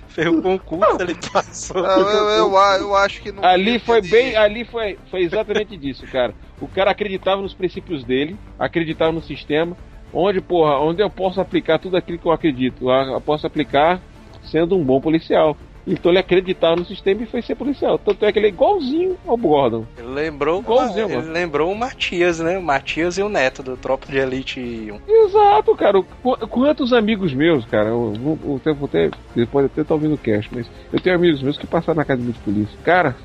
Fez o concurso, ele passou. Eu, eu, eu, a- eu acho que não. Ali foi bem. Ali foi, foi exatamente disso, cara. O cara acreditava nos princípios dele, acreditava no sistema. Onde, porra, onde eu posso aplicar tudo aquilo que eu acredito? Eu posso aplicar sendo um bom policial. Então ele acreditava no sistema e foi ser policial. Tanto é que ele é igualzinho ao Gordon. Ele lembrou, Igualzinho, ele mano. lembrou o Matias, né? O Matias e o Neto do Tropa de Elite 1. Exato, cara. Qu- Quantos amigos meus, cara, eu, vou- eu, até- vou até, pode até estar ouvindo o cast, mas eu tenho amigos meus que passaram na academia de polícia. Cara,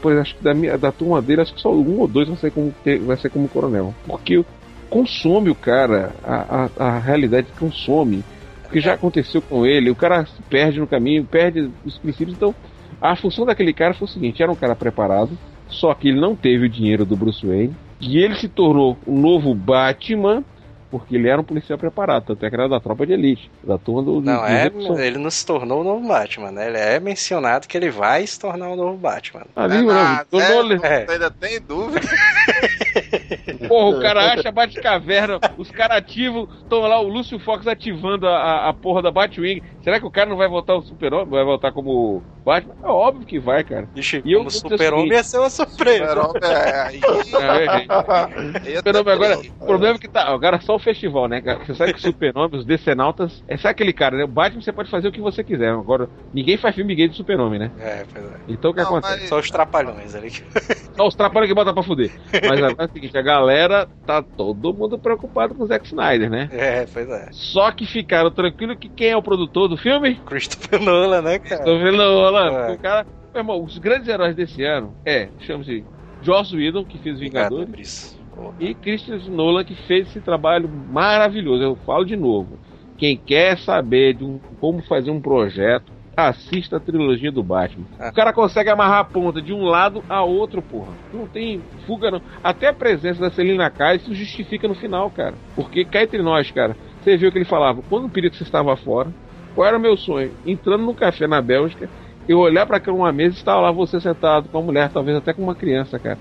pois acho que da, minha, da turma dele, acho que só um ou dois vai ser como, vai ser como coronel. Porque consome o cara, a, a, a realidade consome. O que já aconteceu com ele, o cara se perde no caminho, perde os princípios. Então, a função daquele cara foi o seguinte: era um cara preparado, só que ele não teve o dinheiro do Bruce Wayne, e ele se tornou o novo Batman porque ele era um policial preparado, tanto é que era da tropa de elite, da turma do. Não, é, ele não se tornou o novo Batman, né? Ele é mencionado que ele vai se tornar o novo Batman. Ali, É tornou- é, É. Ainda tem dúvida. Porra, o cara acha Batcaverna, os caras ativam, estão lá, o Lúcio Fox ativando a, a, a porra da Batwing. Será que o cara não vai voltar o super-homem? Vai voltar como Batman? É óbvio que vai, cara. Ixi, E eu o super-homem ia ser uma surpresa. Super-Homem, é, aí- É, gente. aí Super-Homem agora, o problema é que tá, agora é só o festival, né, cara? Você sabe que o Super-Homem, os decenautas, é sabe aquele cara, né? O Batman você pode fazer o que você quiser. Agora, ninguém faz filme gay do Super-Homem, né? É, pois é. Então o que Não, acontece? mas- Só os trapalhões ali. Só os trapalhões que botam pra fuder. Mas agora é o seguinte, a galera tá todo mundo preocupado com o Zack Snyder, né? É, pois é. Só que ficaram tranquilos que quem é o produtor do filme? Christopher Nolan, né, cara? Vendo, Roland. É. O cara. Meu irmão, os grandes heróis desse ano é, chama-se Joss Whedon, que fez Vingadores, e Christian Nolan, que fez esse trabalho maravilhoso. Eu falo de novo. Quem quer saber de um- como fazer um projeto, assista a trilogia do Batman. Ah. O cara consegue amarrar a ponta de um lado a outro, porra. Não tem fuga, não. Até a presença da Selina Kyle se justifica no final, cara. Porque cá entre nós, cara, você viu que ele falava, quando o você estava fora, qual era o meu sonho? Entrando num café na Bélgica, eu olhar pra uma mesa e estava lá você sentado com uma mulher, talvez até com uma criança, cara.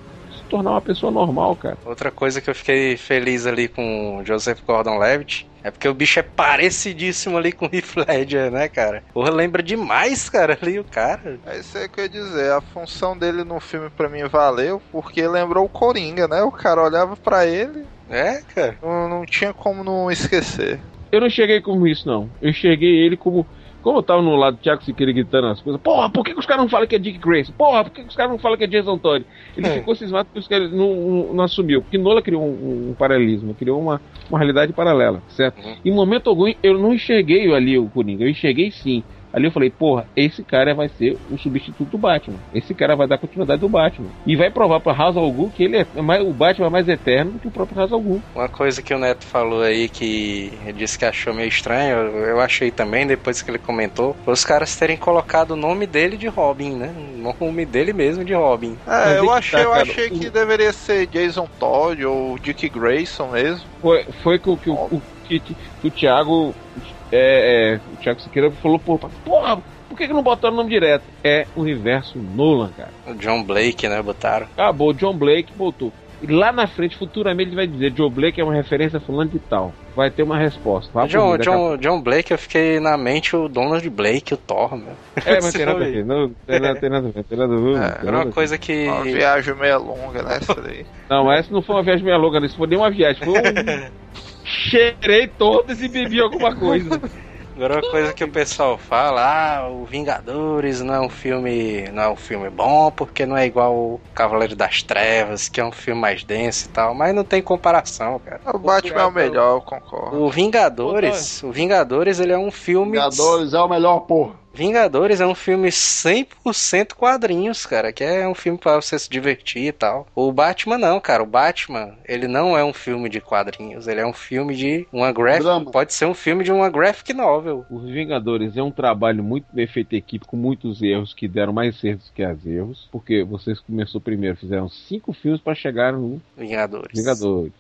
Tornar uma pessoa normal, cara. Outra coisa que eu fiquei feliz ali com o Joseph Gordon-Levitt é porque o bicho é parecidíssimo ali com o Heath Ledger, né, cara? Porra, lembra demais, cara, ali o cara. É isso aí que eu ia dizer. A função dele no filme pra mim valeu porque lembrou o Coringa, né? O cara olhava pra ele, É, cara. não, não tinha como não esquecer. Eu não enxerguei como isso, não. Eu enxerguei ele como. Como eu tava no lado do Thiago Siqueira gritando as coisas, porra, por que, que os caras não falam que é Dick Grayson? Porra, por que, que os caras não falam que é Jason Todd? Ele É. ficou cismado porque os caras não, não, não assumiu. Porque Nola criou um, um paralelismo, criou uma, uma realidade paralela, certo? Uhum. Em momento algum, eu não enxerguei ali o Coringa, eu enxerguei sim. Ali eu falei, porra, esse cara vai ser o substituto do Batman. Esse cara vai dar continuidade do Batman. E vai provar pra Ra's al Ghul que ele é mais, o Batman é mais eterno do que o próprio Ra's al Ghul. Uma coisa que o Neto falou aí que disse que achou meio estranho, eu, achei também, depois que ele comentou, foi os caras terem colocado o nome dele de Robin, né? O nome dele mesmo de Robin. É, eu que achei, tá, eu achei que deveria ser Jason Todd ou Dick Grayson mesmo. Foi, foi que, que, o- o, que, que o Thiago. É, é, o Thiago Siqueira falou, porra, porra, por que, que não botaram o nome direto? É universo Nolan, cara. O John Blake, né? Botaram. Acabou, John Blake botou. E lá na frente, futuramente, ele vai dizer: John Blake é uma referência a fulano de tal. vai ter uma resposta. Vá por John, John, John Blake, eu fiquei na mente o Donald Blake, o Thor, meu. É, mas tem nada a ver. Não tem nada, tem nada a ver. Tem nada a ver. É, tem era nada Era a uma ver. coisa que. Uma viagem meio longa, né? Essa daí. Não, mas essa não foi uma viagem meia não. Isso foi nem uma viagem. Foi um. Cheirei todas e bebi alguma coisa. Agora uma coisa que o pessoal fala, ah, o Vingadores não é um filme. não é um filme bom, porque não é igual o Cavaleiro das Trevas, que é um filme mais denso e tal, mas não tem comparação, cara. O Batman é o melhor, eu concordo. O Vingadores, o Vingadores, ele é um filme. Vingadores é o melhor, porra. Vingadores é um filme 100% quadrinhos, cara, que é um filme pra você se divertir e tal. O Batman não, cara, o Batman, ele não é um filme de quadrinhos, ele é um filme de uma graphic, Drama. pode ser um filme de uma graphic novel. Os Vingadores é um trabalho muito bem feito em equipe, com muitos erros que deram mais erros que as erros. Porque vocês começou primeiro, fizeram cinco filmes para chegar no Vingadores. Vingadores.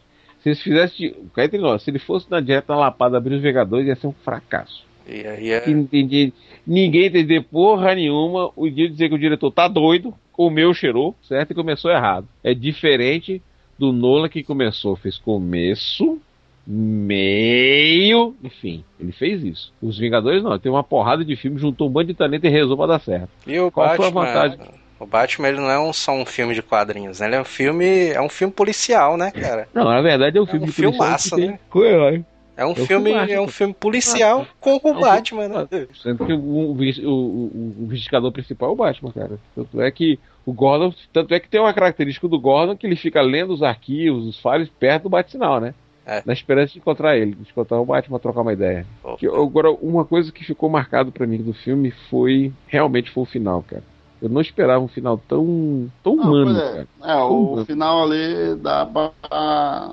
Se eles fizessem. Cá entre nós, se ele fosse na dieta lapada abrir os Vingadores, ia ser um fracasso. E aí é... Entendi, ninguém entender porra nenhuma. O dia de dizer que o diretor tá doido, comeu, cheirou, certo? E começou errado. É diferente do Nolan que começou, fez começo, meio e fim. Ele fez isso. Os Vingadores não, tem uma porrada de filmes, juntou um bando de talento e rezou pra dar certo. E o Qual foi a Batman, vantagem? o Batman ele não é um, só um filme de quadrinhos, né? Ele é um filme, é um filme policial, né, cara? Não, na verdade é um filme um de policial filmaço, né? com herói. É um filme, é um filme policial com o um Batman, né? Sendo que o, o, o, o, investigador principal é o Batman, cara. Tanto é que o Gordon. Tanto é que tem uma característica do Gordon que ele fica lendo os arquivos, os files perto do bate-sinal, né? É. Na esperança de encontrar ele, de encontrar o Batman, trocar uma ideia. Que, agora, uma coisa que ficou marcado pra mim do filme foi. Realmente foi o final, cara. Eu não esperava um final tão. tão Não, humano, é. cara. É, o Humano. final ali dá pra.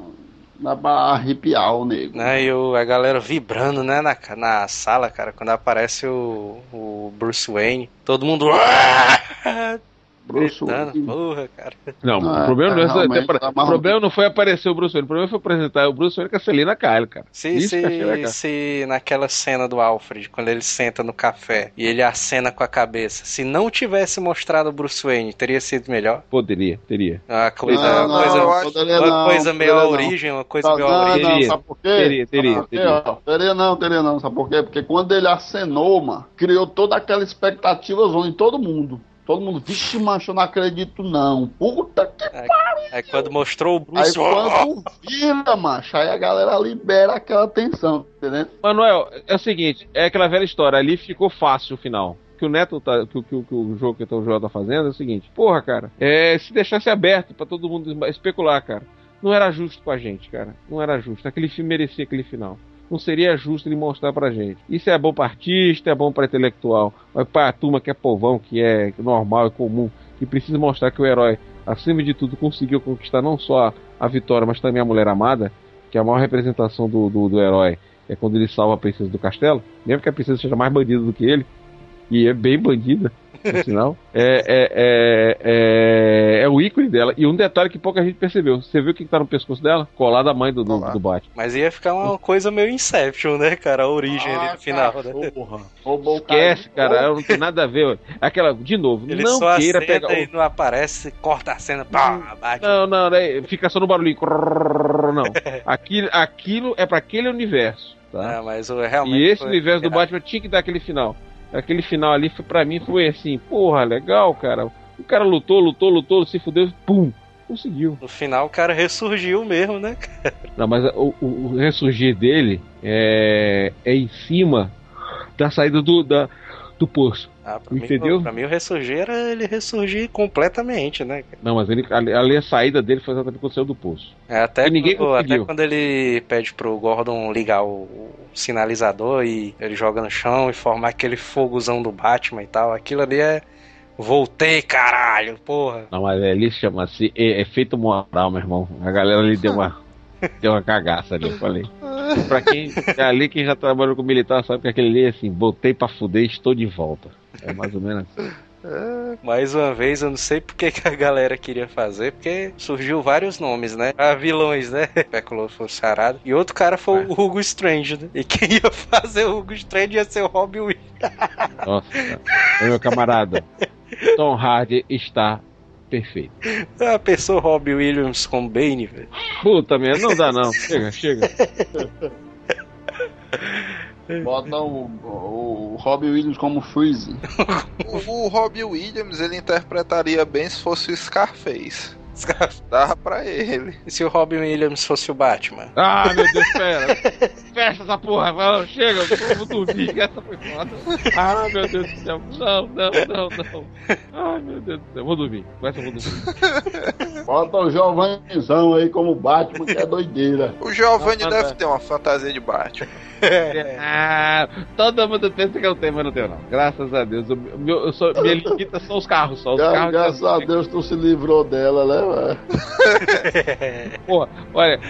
Dá pra arrepiar o nego. Né, e o- a galera vibrando, né, na, na sala, cara, quando aparece o, o Bruce Wayne, todo mundo Bruce gritando, Wayne. porra, cara. Não, Ah, o problema, não, é, realmente é- tá o problema não foi aparecer o Bruce Wayne, o problema foi apresentar o Bruce Wayne com a Selina Kyle, cara. Se, Isso se, se naquela cena do Alfred, quando ele senta no café e ele acena com a cabeça, se não tivesse mostrado o Bruce Wayne, teria sido melhor? Poderia, teria. Uma coisa, Não, uma não, coisa, uma não, coisa meio a não. origem, uma coisa Não, meio a não, origem. não, Teria. sabe por quê? Teria, teria, teria. Teria não, teria não, sabe por quê? Porque quando ele acenou, mano, criou toda aquela expectativa zona em todo mundo. Todo mundo, vixe, macho, eu não acredito não. Puta que Aí quando mostrou o Aí Bruce quando vira, macho, aí a galera libera aquela tensão, entendeu? Manuel, é o seguinte, é aquela velha história, ali ficou fácil o final. Que o Neto tá, que, o- que, o- que o jogo que o Joel tá fazendo é o seguinte, porra, cara, é, se deixasse aberto pra todo mundo especular, cara, não era justo com a gente, cara. Não era justo. Aquele filme merecia aquele final. Não seria justo ele mostrar pra gente. Isso é bom pra artista, é bom pra intelectual. Mas pra turma que é povão, que é normal e comum, que precisa mostrar que o herói, acima de tudo, conseguiu conquistar não só a, a vitória, mas também a mulher amada, que é a maior representação do, do, do herói é quando ele salva a princesa do castelo, mesmo que a princesa seja mais bandida do que ele, e é bem bandida, por sinal, é, é, é, é, é o ícone dela. E um detalhe que pouca gente percebeu: você viu o que tá no pescoço dela? Colada a mãe do, do, do Batman. Mas ia ficar uma coisa meio Inception, né, cara? A origem ali Ah, no final, né? Porra. Esquece, cara, não tem nada a ver. Aquela, de novo, Ele não só queira pegar. e não aparece, corta a cena, pá, bate. Não, não, né, fica só no barulhinho. Não. Aquilo, aquilo é pra aquele universo, tá? É, mas realmente. E esse foi universo do. Batman tinha que dar aquele final. Aquele final ali, foi, pra mim, foi assim, porra, legal, cara. O cara lutou, lutou, lutou, se fudeu, pum, conseguiu. No final o cara ressurgiu mesmo, né? Não, mas o- o ressurgir dele é, é em cima da saída do, da, do poço. Ah, pra, mim, Entendeu? pra mim o ressurgir era ele ressurgir completamente, né? Não, mas ele, ali, a saída dele foi exatamente quando saiu do poço. É, até, E ninguém quando, até quando ele pede pro Gordon ligar o, o sinalizador e ele joga no chão e formar aquele fogozão do Batman e tal, aquilo ali é. Voltei, caralho, porra. Não, mas ali chama-se é, efeito moral, meu irmão. A galera ali deu uma, deu uma cagaça ali, eu falei. Pra quem é ali, quem já trabalhou com militar, sabe que aquele ali é assim, voltei pra fuder, estou de volta. É mais ou menos assim. Mais uma vez, eu não sei porque que a galera queria fazer, porque surgiu vários nomes, né? Ah, vilões, né? Especulou foi o Sarado. E outro cara foi o Hugo Strange, né? E quem ia fazer o Hugo Strange ia ser o Robin Williams. Nossa. Ô, meu camarada, Tom Hardy está perfeito. Ah, pensou Robin Williams com Bane, velho. Puta merda, não dá não. Chega, chega. Bota o, o, o Robbie Williams como Freeze. O, o Robbie Williams ele interpretaria bem se fosse o Scarface. Dava pra ele. E se o Robin Williams fosse o Batman? Ah, meu Deus, pera. Fecha essa porra. Fala, chega, eu vou dormir. Essa foi foda. Ah, meu Deus do céu. Não, não, não, não. Ai, meu Deus do céu. Vou dormir. Com essa eu vou dormir. Bota o Giovannizão aí como Batman, que é doideira. O Giovanni Não, deve ter uma fantasia de Batman. Ah, todo mundo pensa que eu tenho, mas não tenho, não. Graças a Deus. O meu, eu sou, minha limita são os carros só. Os Gra- carros Graças a Deus tu se livrou dela, né, velho? Porra, olha.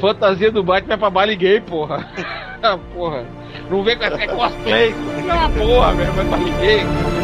Fantasia do Batman é pra baile gay, porra. Porra. Não vem com essa é cosplay. Não é uma porra, mesmo. É baile gay.